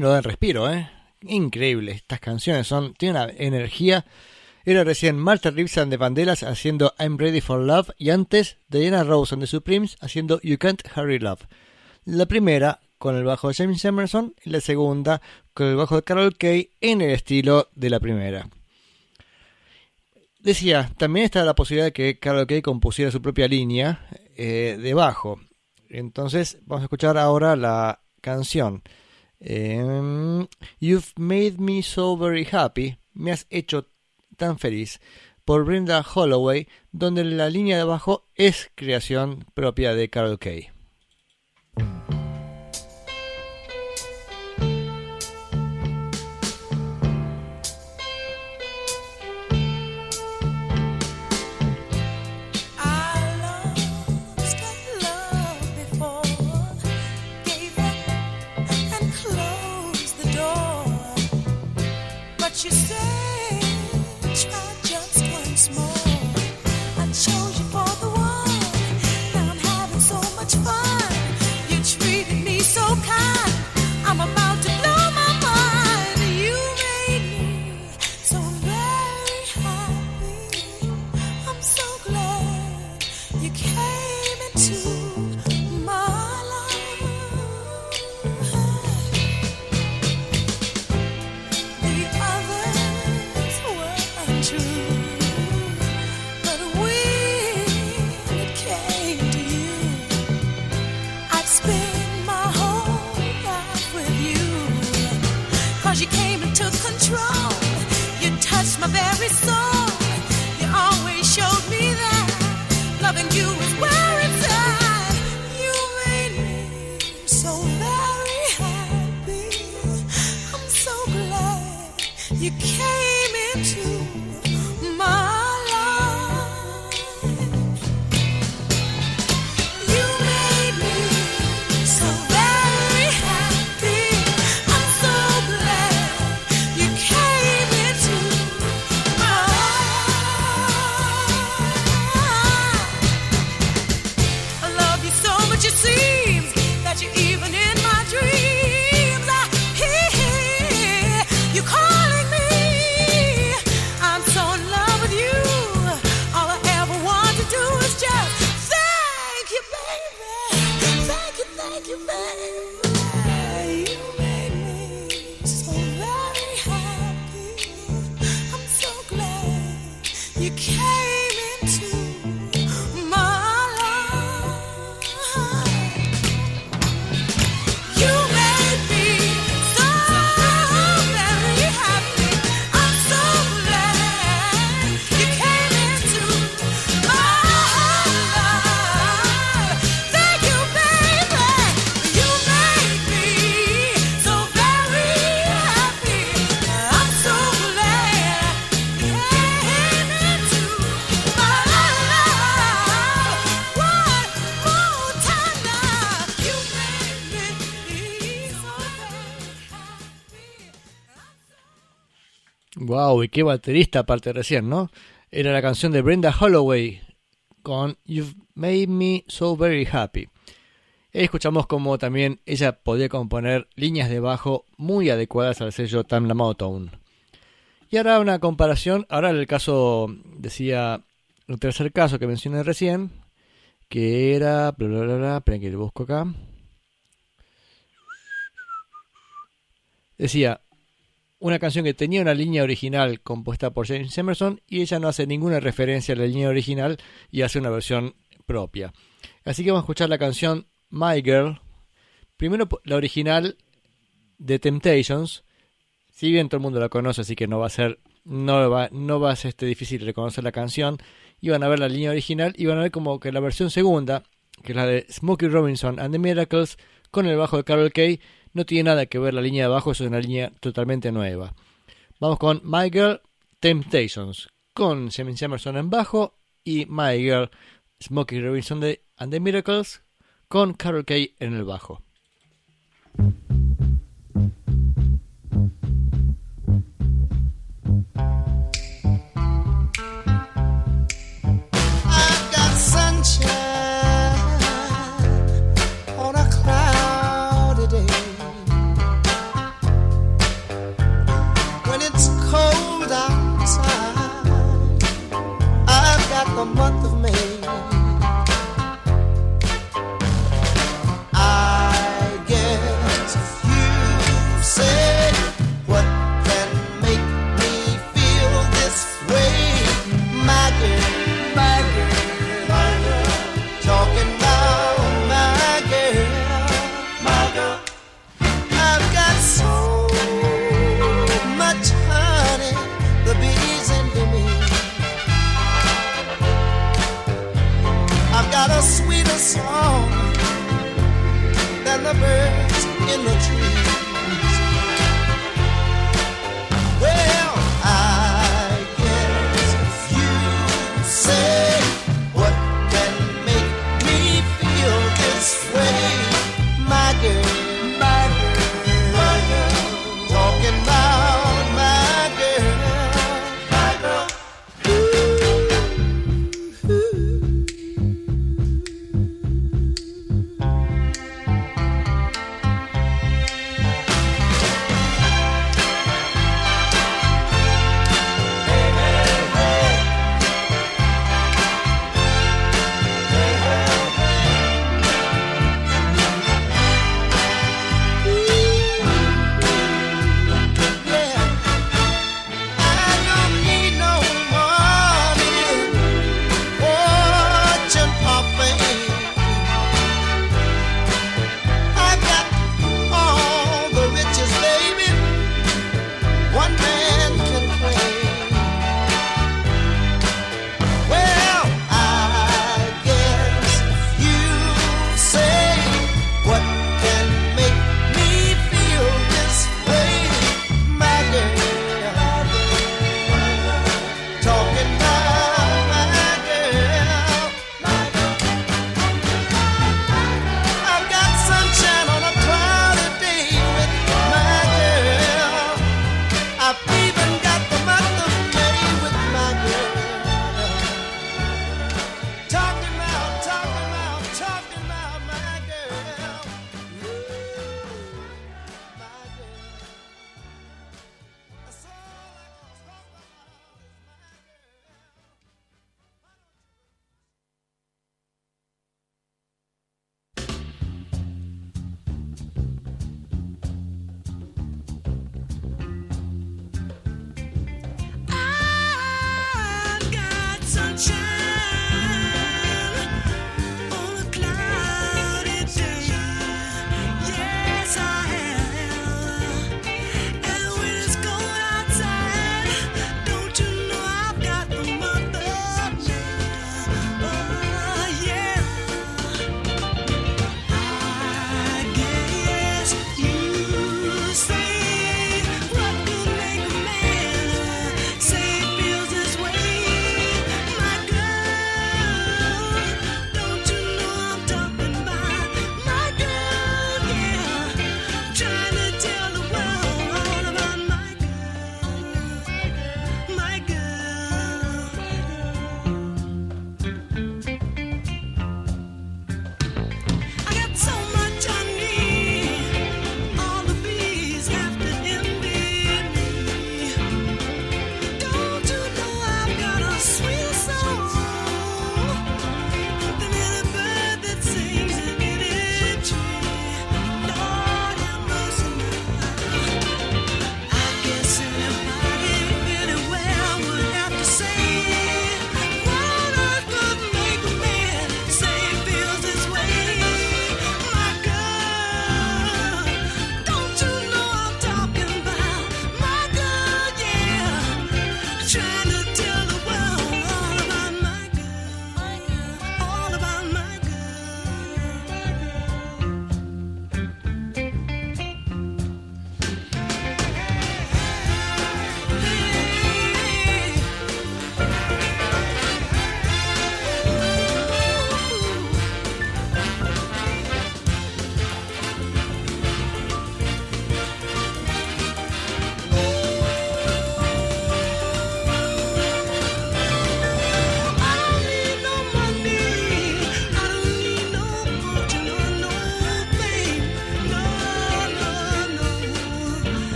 y no dan respiro, ¿eh? Increíble, estas canciones son, tienen una energía. Era recién Martha Reeves de the Vandellas haciendo I'm Ready for Love y antes Diana Rose de Supremes haciendo You Can't Hurry Love. La primera con el bajo de James Emerson y la segunda con el bajo de Carol Kay en el estilo de la primera. Decía, también está la posibilidad de que Carol Kay compusiera su propia línea eh, de bajo. Entonces vamos a escuchar ahora la canción Em, you've made me so very happy. Me has hecho tan feliz. Por Brenda Holloway, donde la línea de abajo es creación propia de Carol Kay. my very soul. Qué baterista aparte recién, ¿no? Era la canción de Brenda Holloway con You've Made Me So Very Happy. Escuchamos como también ella podía componer líneas de bajo muy adecuadas al sello Time Motown. Y ahora una comparación, ahora el caso, decía, el tercer caso que mencioné recién, que era, bla bla bla, bla esperen que lo busco acá. Decía, una canción que tenía una línea original compuesta por James Emerson y ella no hace ninguna referencia a la línea original y hace una versión propia. Así que vamos a escuchar la canción My Girl. Primero la original de Temptations. Si bien todo el mundo la conoce, así que no va a ser no va, no va a ser este difícil reconocer la canción. Iban a ver la línea original y van a ver como que la versión segunda, que es la de Smokey Robinson and the Miracles, con el bajo de Carol Kay, no tiene nada que ver la línea de bajo, es una línea totalmente nueva. Vamos con My Girl Temptations, con James Emerson en bajo y My Girl Smokey Robinson de and the Miracles, con Carol Kay en el bajo.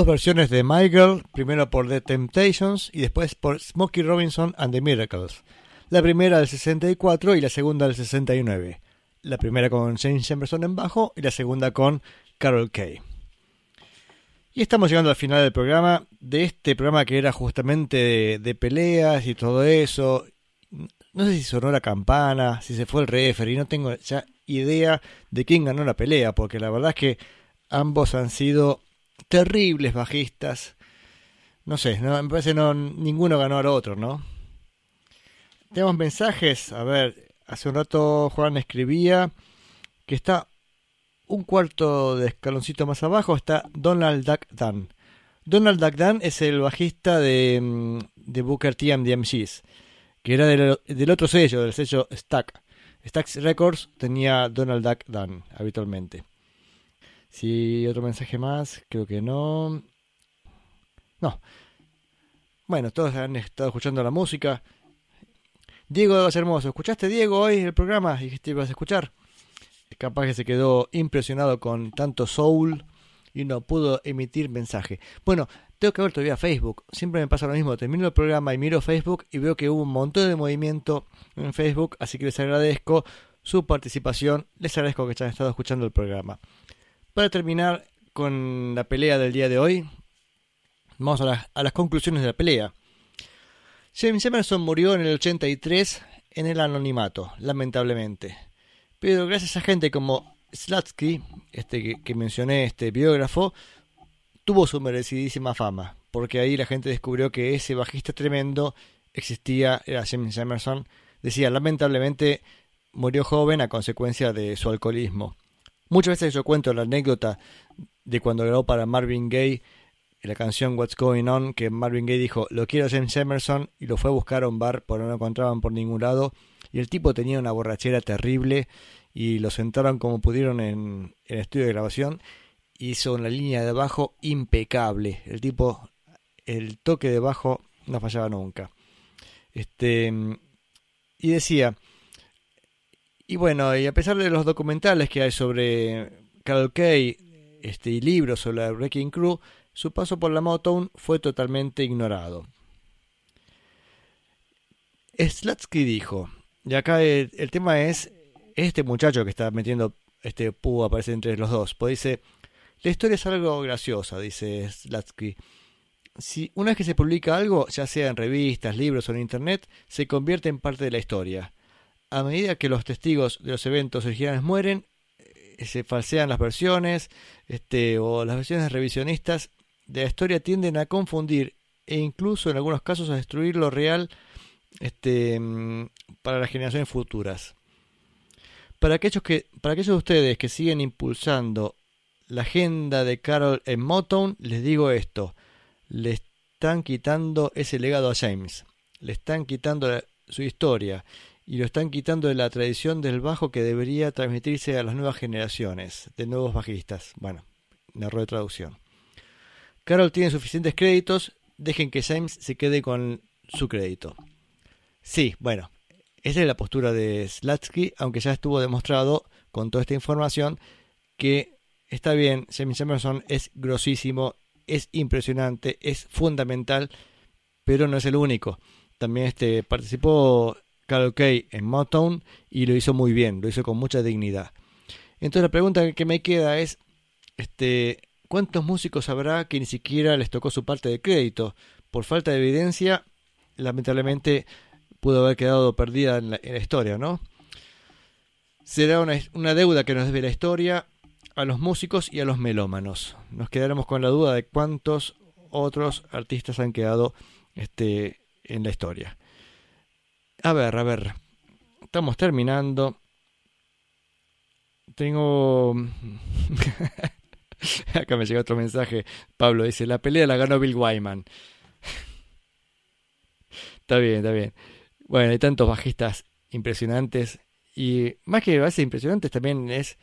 Dos versiones de My Girl, primero por The Temptations y después por Smokey Robinson and the Miracles. La primera del 64 y la segunda del 69. La primera con James Emerson en bajo y la segunda con Carol Kay. Y estamos llegando al final del programa, de este programa que era justamente de, peleas y todo eso. No sé si sonó la campana, si se fue el referee, no tengo ya idea de quién ganó la pelea, porque la verdad es que ambos han sido terribles bajistas. No sé, no, me parece no, ninguno ganó al otro, ¿no? Tenemos mensajes, a ver, hace un rato Juan escribía que está un cuarto de escaloncito más abajo, está Donald Duck Dunn. Donald Duck Dunn es el bajista de, mm, de Booker T and the MGs, que era del, otro sello, del sello Stack. Stax Records tenía Donald Duck Dunn habitualmente. Si otro mensaje más, creo que no. No. Bueno, todos han estado escuchando la música. Diego es hermoso. ¿Escuchaste, Diego, hoy el programa? Dijiste que ibas a escuchar. Capaz que se quedó impresionado con tanto soul y no pudo emitir mensaje. Bueno, tengo que ver todavía Facebook. Siempre me pasa lo mismo. Termino el programa y miro Facebook y veo que hubo un montón de movimiento en Facebook. Así que les agradezco su participación. Les agradezco que hayan estado escuchando el programa. Para terminar con la pelea del día de hoy, vamos a las, conclusiones de la pelea. James Emerson murió en el 83 en el anonimato, lamentablemente. Pero gracias a gente como Slatsky, este que, que mencioné, este biógrafo, tuvo su merecidísima fama, porque ahí la gente descubrió que ese bajista tremendo existía, era James Emerson. Decía, lamentablemente murió joven a consecuencia de su alcoholismo. Muchas veces yo cuento la anécdota de cuando grabó para Marvin Gaye la canción What's Going On, que Marvin Gaye dijo, lo quiero James Emerson, y lo fue a buscar a un bar, pero no lo encontraban por ningún lado, y el tipo tenía una borrachera terrible, y lo sentaron como pudieron en, en el estudio de grabación, hizo una línea de bajo impecable, el tipo, el toque de bajo no fallaba nunca. Este, y decía, y bueno, y a pesar de los documentales que hay sobre Carol Kay, este, y libros sobre la Wrecking Crew, su paso por la Motown fue totalmente ignorado. Slatsky dijo, y acá el, tema es este muchacho que está metiendo este púa aparece entre los dos, pues dice, la historia es algo graciosa, dice Slatsky. Si una vez que se publica algo, ya sea en revistas, libros o en internet, se convierte en parte de la historia. A medida que los testigos de los eventos originales mueren, eh, se falsean las versiones, este, o las versiones revisionistas de la historia tienden a confundir e incluso en algunos casos a destruir lo real este, mm, para las generaciones futuras. Para aquellos, que, para aquellos de ustedes que siguen impulsando la agenda de Carol en Motown, les digo esto, le están quitando ese legado a James, le están quitando su historia y lo están quitando de la tradición del bajo que debería transmitirse a las nuevas generaciones de nuevos bajistas. Bueno, un de traducción. Carol tiene suficientes créditos, dejen que James se quede con su crédito. Sí, bueno, esa es la postura de Slatsky, aunque ya estuvo demostrado con toda esta información que está bien, James Emerson es grosísimo, es impresionante, es fundamental, pero no es el único. También este, participó Carol en Motown y lo hizo muy bien, lo hizo con mucha dignidad. Entonces la pregunta que me queda es, este, ¿cuántos músicos habrá que ni siquiera les tocó su parte de crédito? Por falta de evidencia, lamentablemente pudo haber quedado perdida en la, en la historia, ¿no? Será una, una, deuda que nos debe la historia a los músicos y a los melómanos. Nos quedaremos con la duda de cuántos otros artistas han quedado este, en la historia. A ver, a ver. Estamos terminando. Tengo... *laughs* Acá me llega otro mensaje. Pablo dice, la pelea la ganó Bill Wyman. *laughs* está bien, está bien. Bueno, hay tantos bajistas impresionantes. Y más que bases impresionantes también es,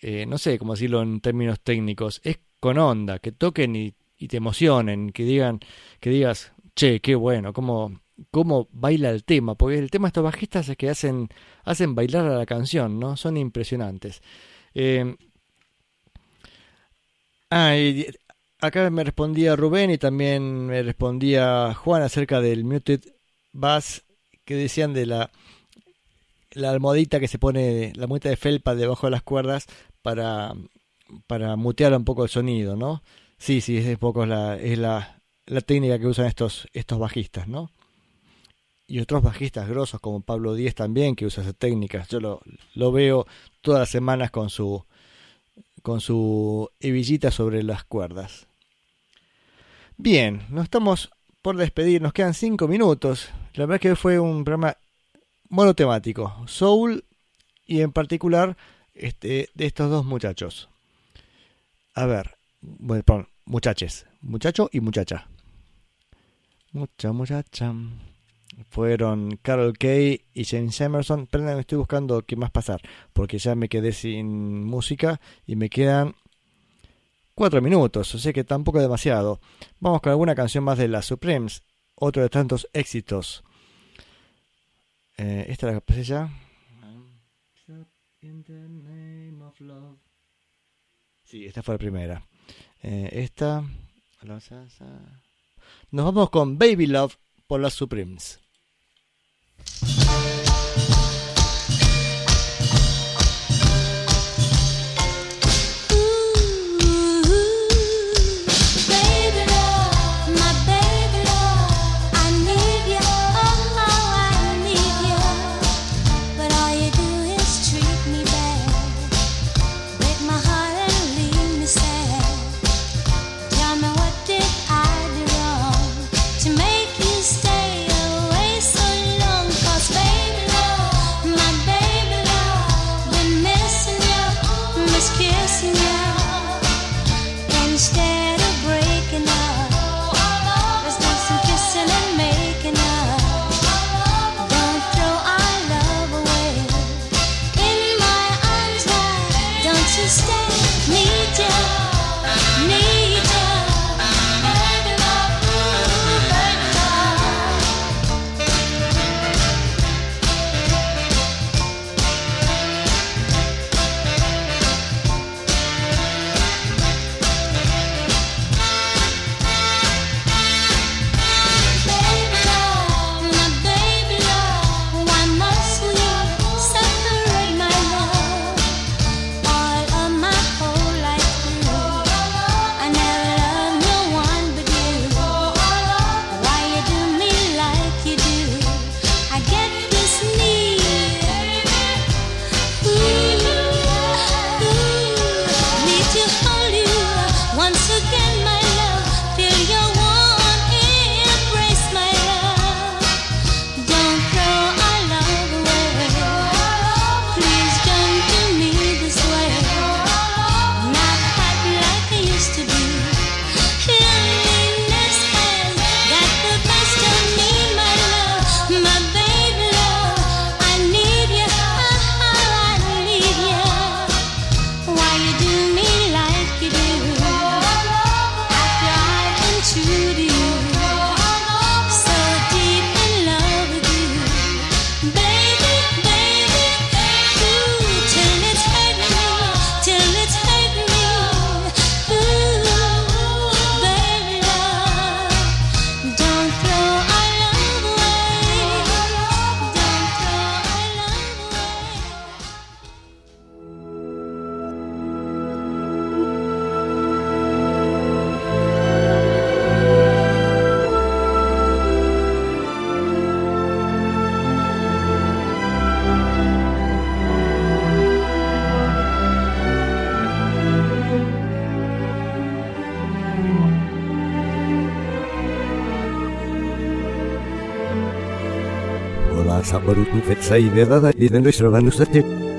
eh, no sé cómo decirlo en términos técnicos, es con onda, que toquen y, y te emocionen, que digan, que digas, che, qué bueno, cómo, cómo baila el tema, porque el tema de estos bajistas es que hacen, hacen bailar a la canción, ¿no? Son impresionantes. Eh, ah, y acá me respondía Rubén y también me respondía Juan acerca del muted bass que decían de la la almohadita que se pone, la mueta de felpa debajo de las cuerdas para, para mutear un poco el sonido, ¿no? Sí, sí, es poco la, es la, la técnica que usan estos, estos bajistas, ¿no? Y otros bajistas grosos como Pablo Díez también que usa esa técnica. Yo lo, lo veo todas las semanas con su con su hebillita sobre las cuerdas. Bien, nos estamos por despedir, nos quedan cinco minutos. La verdad que fue un programa monotemático, soul y en particular este, de estos dos muchachos. A ver, bueno, perdón, muchaches, muchacho y muchacha. Mucha muchacha. Fueron Carol Kay y James Emerson. Perdón, estoy buscando qué más pasar, porque ya me quedé sin música y me quedan cuatro minutos, o sea que tampoco demasiado. Vamos con alguna canción más de las Supremes, otro de tantos éxitos. Eh, esta la pasé ya. Sí, esta fue la primera. Eh, esta. Nos vamos con Baby Love por las Supremes. Baby Fetsai de Dada y de nuestro Banusate.